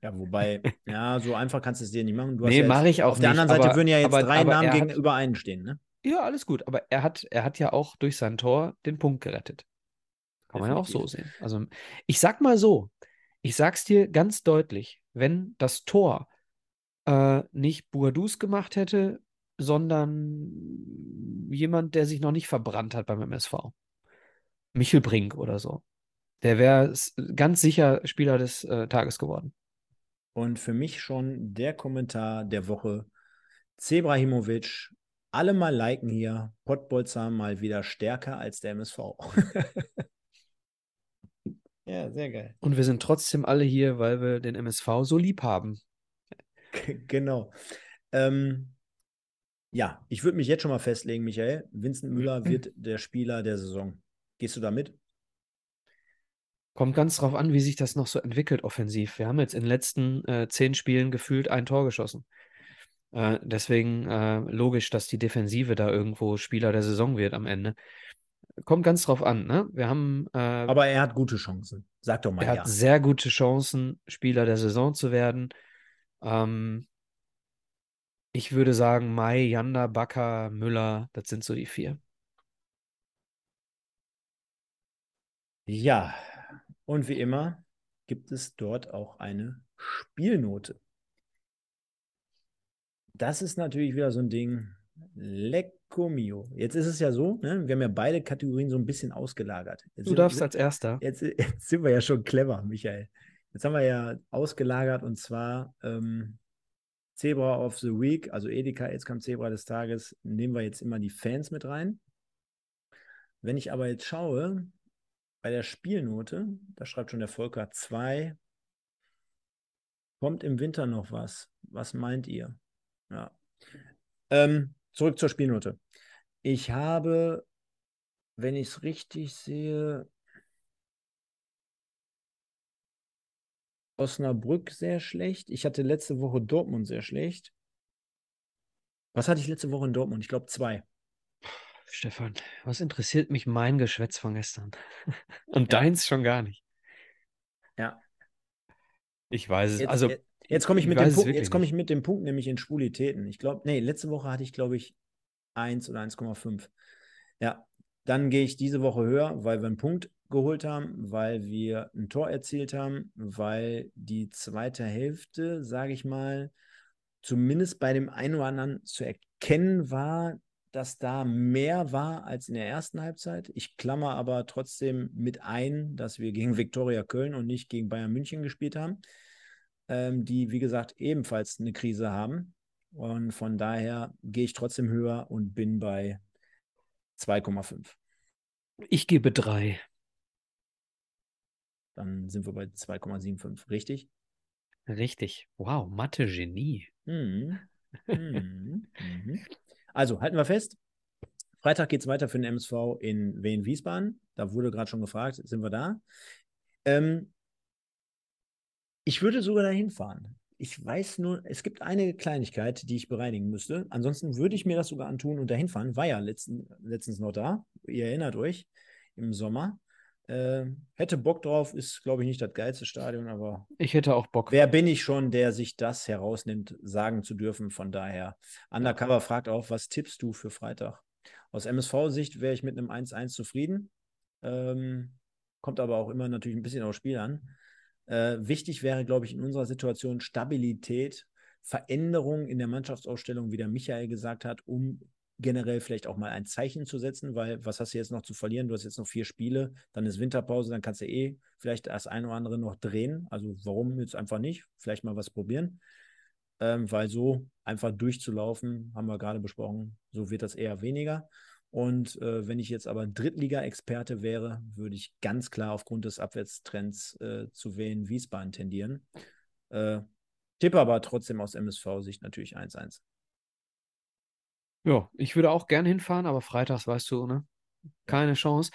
Ja, wobei, ja, so einfach kannst du es dir nicht machen. Du nee, ja mache ich auch Auf der nicht, anderen Seite aber, würden ja jetzt aber, drei aber Namen er hat, gegenüber einen stehen, ne? Ja, alles gut, aber er hat, er hat ja auch durch sein Tor den Punkt gerettet. Kann man ja auch so sehen. Also ich sag mal so, ich sag's dir ganz deutlich, wenn das Tor äh, nicht Boadus gemacht hätte, sondern jemand, der sich noch nicht verbrannt hat beim MSV. Michel Brink oder so. Der wäre ganz sicher Spieler des äh, Tages geworden. Und für mich schon der Kommentar der Woche. Zebrahimovic, alle mal liken hier. Pottbolzer mal wieder stärker als der MSV. ja, sehr geil. Und wir sind trotzdem alle hier, weil wir den MSV so lieb haben. genau. Ähm, ja, ich würde mich jetzt schon mal festlegen, Michael. Vincent Müller wird der Spieler der Saison. Gehst du da mit? Kommt ganz drauf an, wie sich das noch so entwickelt offensiv. Wir haben jetzt in den letzten äh, zehn Spielen gefühlt ein Tor geschossen. Äh, deswegen äh, logisch, dass die Defensive da irgendwo Spieler der Saison wird am Ende. Kommt ganz drauf an, ne? Wir haben. Äh, Aber er hat gute Chancen. Sag doch mal er ja. hat sehr gute Chancen, Spieler der Saison zu werden. Ähm, ich würde sagen, Mai, Janda, Bakker, Müller, das sind so die vier. Ja, und wie immer gibt es dort auch eine Spielnote. Das ist natürlich wieder so ein Ding. Lecco mio. Jetzt ist es ja so, ne? wir haben ja beide Kategorien so ein bisschen ausgelagert. Jetzt du darfst als Erster. Jetzt, jetzt, sind wir ja schon clever, Michael. Jetzt haben wir ja ausgelagert und zwar ähm, Zebra of the Week, also Edeka, jetzt kam Zebra des Tages, nehmen wir jetzt immer die Fans mit rein. Wenn ich aber jetzt schaue, bei der Spielnote, da schreibt schon der Volker 2, kommt im Winter noch was. Was meint ihr? Ja. Ähm, zurück zur Spielnote. Ich habe, wenn ich es richtig sehe, Osnabrück sehr schlecht. Ich hatte letzte Woche Dortmund sehr schlecht. Was hatte ich letzte Woche in Dortmund? Ich glaube zwei. Stefan, was interessiert mich mein Geschwätz von gestern? Und ja. deins schon gar nicht. Ja. Ich weiß es. Jetzt, also, jetzt, jetzt komme ich, ich, mit dem Punkt, jetzt komm ich mit dem Punkt, nämlich in Spulitäten. Ich glaube, nee, letzte Woche hatte ich, glaube ich, 1 oder 1,5. Ja, dann gehe ich diese Woche höher, weil wir einen Punkt geholt haben, weil wir ein Tor erzielt haben, weil die zweite Hälfte, sage ich mal, zumindest bei dem einen oder anderen zu erkennen war, dass da mehr war als in der ersten Halbzeit. Ich klammer aber trotzdem mit ein, dass wir gegen Viktoria Köln und nicht gegen Bayern München gespielt haben, ähm, die, wie gesagt, ebenfalls eine Krise haben. Und von daher gehe ich trotzdem höher und bin bei 2,5. Ich gebe 3. Dann sind wir bei 2,75. Richtig? Richtig. Wow, Mathe-Genie. Mhm. Mhm. mhm. Also halten wir fest. Freitag geht es weiter für den MSV in Wien-Wiesbaden. Da wurde gerade schon gefragt, sind wir da? Ähm, ich würde sogar dahin fahren. Ich weiß nur, es gibt eine Kleinigkeit, die ich bereinigen müsste. Ansonsten würde ich mir das sogar antun und dahin fahren. War ja letzten, letztens noch da. Ihr erinnert euch, im Sommer. Äh, hätte Bock drauf, ist, glaube ich, nicht das geilste Stadion, aber. Ich hätte auch Bock. Wer bin ich schon, der sich das herausnimmt, sagen zu dürfen? Von daher. Undercover fragt auch, was tippst du für Freitag? Aus MSV-Sicht wäre ich mit einem 1-1 zufrieden. Ähm, kommt aber auch immer natürlich ein bisschen aufs Spiel an. Äh, wichtig wäre, glaube ich, in unserer Situation Stabilität, Veränderung in der Mannschaftsausstellung, wie der Michael gesagt hat, um generell vielleicht auch mal ein Zeichen zu setzen, weil was hast du jetzt noch zu verlieren? Du hast jetzt noch vier Spiele, dann ist Winterpause, dann kannst du eh vielleicht das ein oder andere noch drehen. Also warum jetzt einfach nicht? Vielleicht mal was probieren. Ähm, weil so einfach durchzulaufen, haben wir gerade besprochen, so wird das eher weniger. Und äh, wenn ich jetzt aber Drittliga-Experte wäre, würde ich ganz klar aufgrund des Abwärtstrends äh, zu wählen Wiesbaden tendieren. Äh, tippe aber trotzdem aus MSV-Sicht natürlich 1-1. Ja, ich würde auch gern hinfahren, aber freitags weißt du, ne? Keine Chance.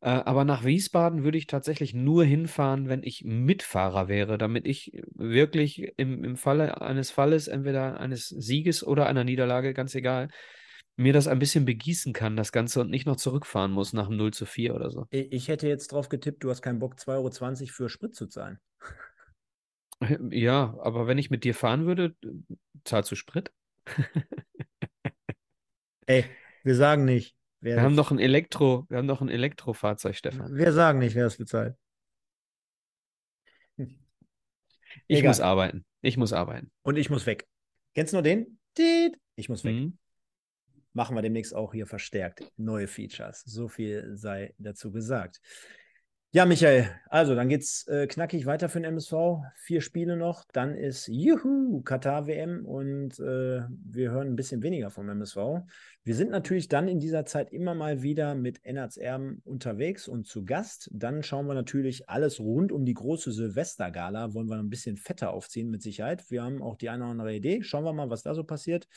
Äh, aber nach Wiesbaden würde ich tatsächlich nur hinfahren, wenn ich Mitfahrer wäre, damit ich wirklich im, im Falle eines Falles, entweder eines Sieges oder einer Niederlage, ganz egal, mir das ein bisschen begießen kann, das Ganze, und nicht noch zurückfahren muss nach einem 0 zu 4 oder so. Ich hätte jetzt drauf getippt, du hast keinen Bock, 2,20 Euro für Sprit zu zahlen. Ja, aber wenn ich mit dir fahren würde, zahlst du Sprit? Ey, wir sagen nicht. Wir haben doch ein Elektro, wir haben doch ein Elektrofahrzeug, Stefan. Wir sagen nicht, wer das bezahlt. Ich Egal. muss arbeiten. Ich muss arbeiten. Und ich muss weg. Kennst du nur den? Ich muss weg. Mhm. Machen wir demnächst auch hier verstärkt neue Features. So viel sei dazu gesagt. Ja, Michael, also dann geht's äh, knackig weiter für den MSV. Vier Spiele noch, dann ist Juhu, Katar-WM und äh, wir hören ein bisschen weniger vom MSV. Wir sind natürlich dann in dieser Zeit immer mal wieder mit Ennards Erben unterwegs und zu Gast. Dann schauen wir natürlich alles rund um die große Silvestergala, wollen wir ein bisschen fetter aufziehen mit Sicherheit. Wir haben auch die eine oder andere Idee. Schauen wir mal, was da so passiert.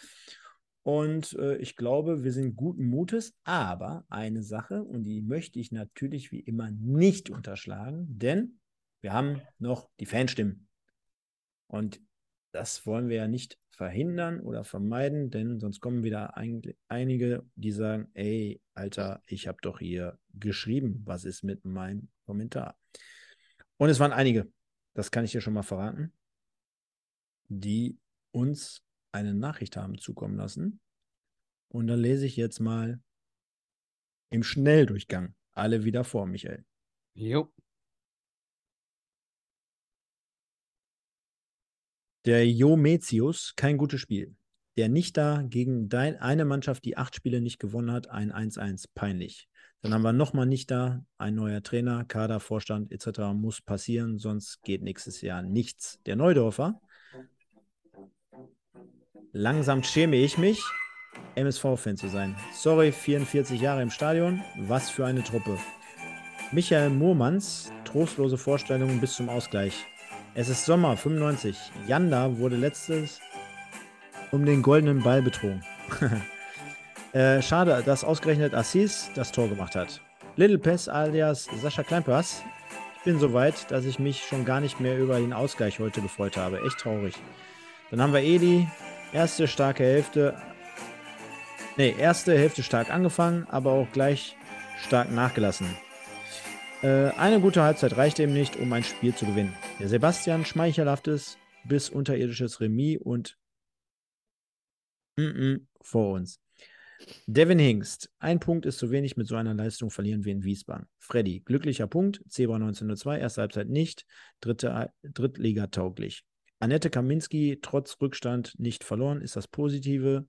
Und äh, ich glaube, wir sind guten Mutes. Aber eine Sache, und die möchte ich natürlich wie immer nicht unterschlagen, denn wir haben noch die Fanstimmen. Und das wollen wir ja nicht verhindern oder vermeiden, denn sonst kommen wieder ein, einige, die sagen, ey, Alter, ich habe doch hier geschrieben, was ist mit meinem Kommentar? Und es waren einige, das kann ich dir schon mal verraten, die uns eine Nachricht haben zukommen lassen. Und dann lese ich jetzt mal im Schnelldurchgang alle wieder vor, Michael. Jo. Der Jometius, kein gutes Spiel. Der nicht da gegen dein, eine Mannschaft, die acht Spiele nicht gewonnen hat, ein 1-1, peinlich. Dann haben wir nochmal nicht da, ein neuer Trainer, Kader, Vorstand etc. muss passieren, sonst geht nächstes Jahr nichts. Der Neudorfer, Langsam schäme ich mich, MSV-Fan zu sein. Sorry, 44 Jahre im Stadion. Was für eine Truppe. Michael Moormanns, trostlose Vorstellungen bis zum Ausgleich. Es ist Sommer, 95. Janda wurde letztes um den goldenen Ball betrogen. äh, schade, dass ausgerechnet Assis das Tor gemacht hat. Little Pess alias Sascha Kleinpass. Ich bin so weit, dass ich mich schon gar nicht mehr über den Ausgleich heute gefreut habe. Echt traurig. Dann haben wir Eli, Erste starke Hälfte. Ne, erste Hälfte stark angefangen, aber auch gleich stark nachgelassen. Äh, eine gute Halbzeit reicht eben nicht, um ein Spiel zu gewinnen. Der Sebastian schmeichelhaftes bis unterirdisches Remis und mm -mm, vor uns. Devin Hingst, ein Punkt ist zu wenig, mit so einer Leistung verlieren wir in Wiesbaden. Freddy, glücklicher Punkt, Zebra 1902, erste Halbzeit nicht, dritte, Drittliga tauglich. Annette Kaminski trotz Rückstand nicht verloren, ist das Positive.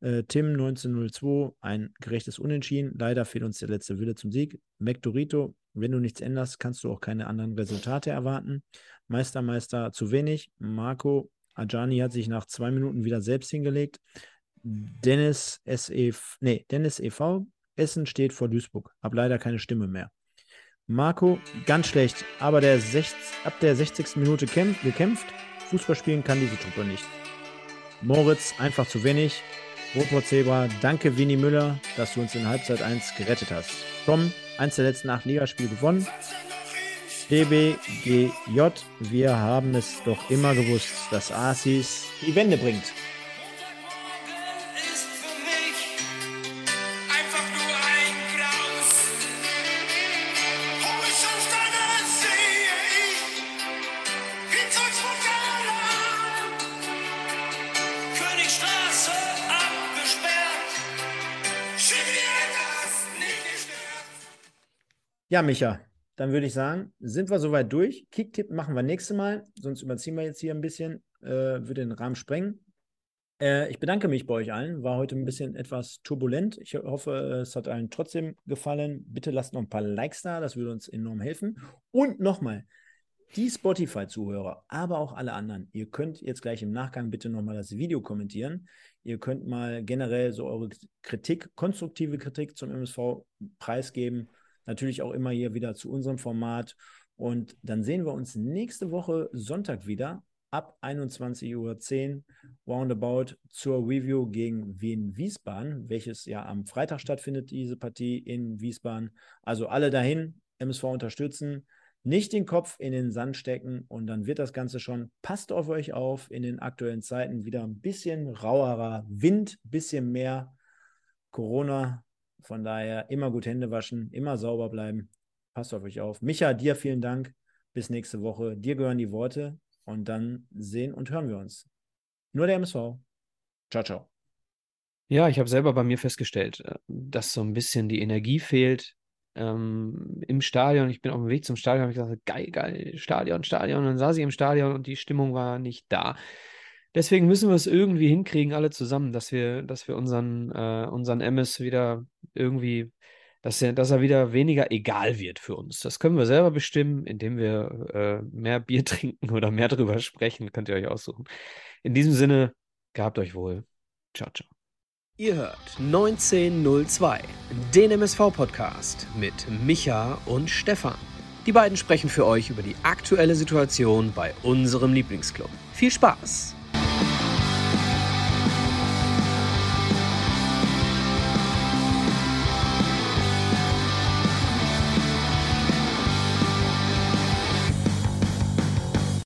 Äh, Tim 1902, ein gerechtes Unentschieden. Leider fehlt uns der letzte Wille zum Sieg. McDorito, wenn du nichts änderst, kannst du auch keine anderen Resultate erwarten. Meister, Meister zu wenig. Marco Ajani hat sich nach zwei Minuten wieder selbst hingelegt. Dennis SEV, nee, Dennis e.V. Essen steht vor Duisburg. Hab leider keine Stimme mehr. Marco, ganz schlecht, aber der 60, ab der 60. Minute kämpf, gekämpft. Fußball spielen kann diese Truppe nicht. Moritz, einfach zu wenig. Robert Zebra, danke Winnie Müller, dass du uns in Halbzeit 1 gerettet hast. Tom, eins der letzten acht Ligaspiele gewonnen. DBGJ, wir haben es doch immer gewusst, dass Asis die Wende bringt. Ja, Micha, dann würde ich sagen, sind wir soweit durch. Kicktipp machen wir nächstes Mal, sonst überziehen wir jetzt hier ein bisschen, äh, würde den Rahmen sprengen. Äh, ich bedanke mich bei euch allen. War heute ein bisschen etwas turbulent. Ich hoffe, es hat allen trotzdem gefallen. Bitte lasst noch ein paar Likes da, das würde uns enorm helfen. Und nochmal, die Spotify-Zuhörer, aber auch alle anderen, ihr könnt jetzt gleich im Nachgang bitte nochmal das Video kommentieren. Ihr könnt mal generell so eure Kritik, konstruktive Kritik zum MSV preisgeben Natürlich auch immer hier wieder zu unserem Format. Und dann sehen wir uns nächste Woche Sonntag wieder. ab 21.10 Uhr roundabout zur Review gegen Wien Wiesbaden, welches ja am Freitag stattfindet, diese Partie in Wiesbaden. Also alle dahin, MSV unterstützen, nicht den Kopf in den Sand stecken und dann wird das Ganze schon. Passt auf euch auf in den aktuellen Zeiten wieder ein bisschen rauerer Wind, bisschen mehr Corona. Von daher immer gut Hände waschen, immer sauber bleiben. Passt auf euch auf. Micha, dir vielen Dank. Bis nächste Woche. Dir gehören die Worte und dann sehen und hören wir uns. Nur der MSV. Ciao, ciao. Ja, ich habe selber bei mir festgestellt, äh, dass so ein bisschen die Energie fehlt ähm, im Stadion. Ich bin auf dem Weg zum Stadion, habe ich gesagt, geil, geil, Stadion, Stadion. Und dann saß ich im Stadion und die Stimmung war nicht da. Deswegen müssen wir es irgendwie hinkriegen, alle zusammen, dass wir, dass wir unseren, äh, unseren MS wieder irgendwie dass er, dass er wieder weniger egal wird für uns. Das können wir selber bestimmen, indem wir äh, mehr Bier trinken oder mehr drüber sprechen. Könnt ihr euch aussuchen. In diesem Sinne, gehabt euch wohl. Ciao, ciao. Ihr hört 1902, den MSV-Podcast mit Micha und Stefan. Die beiden sprechen für euch über die aktuelle Situation bei unserem Lieblingsclub. Viel Spaß!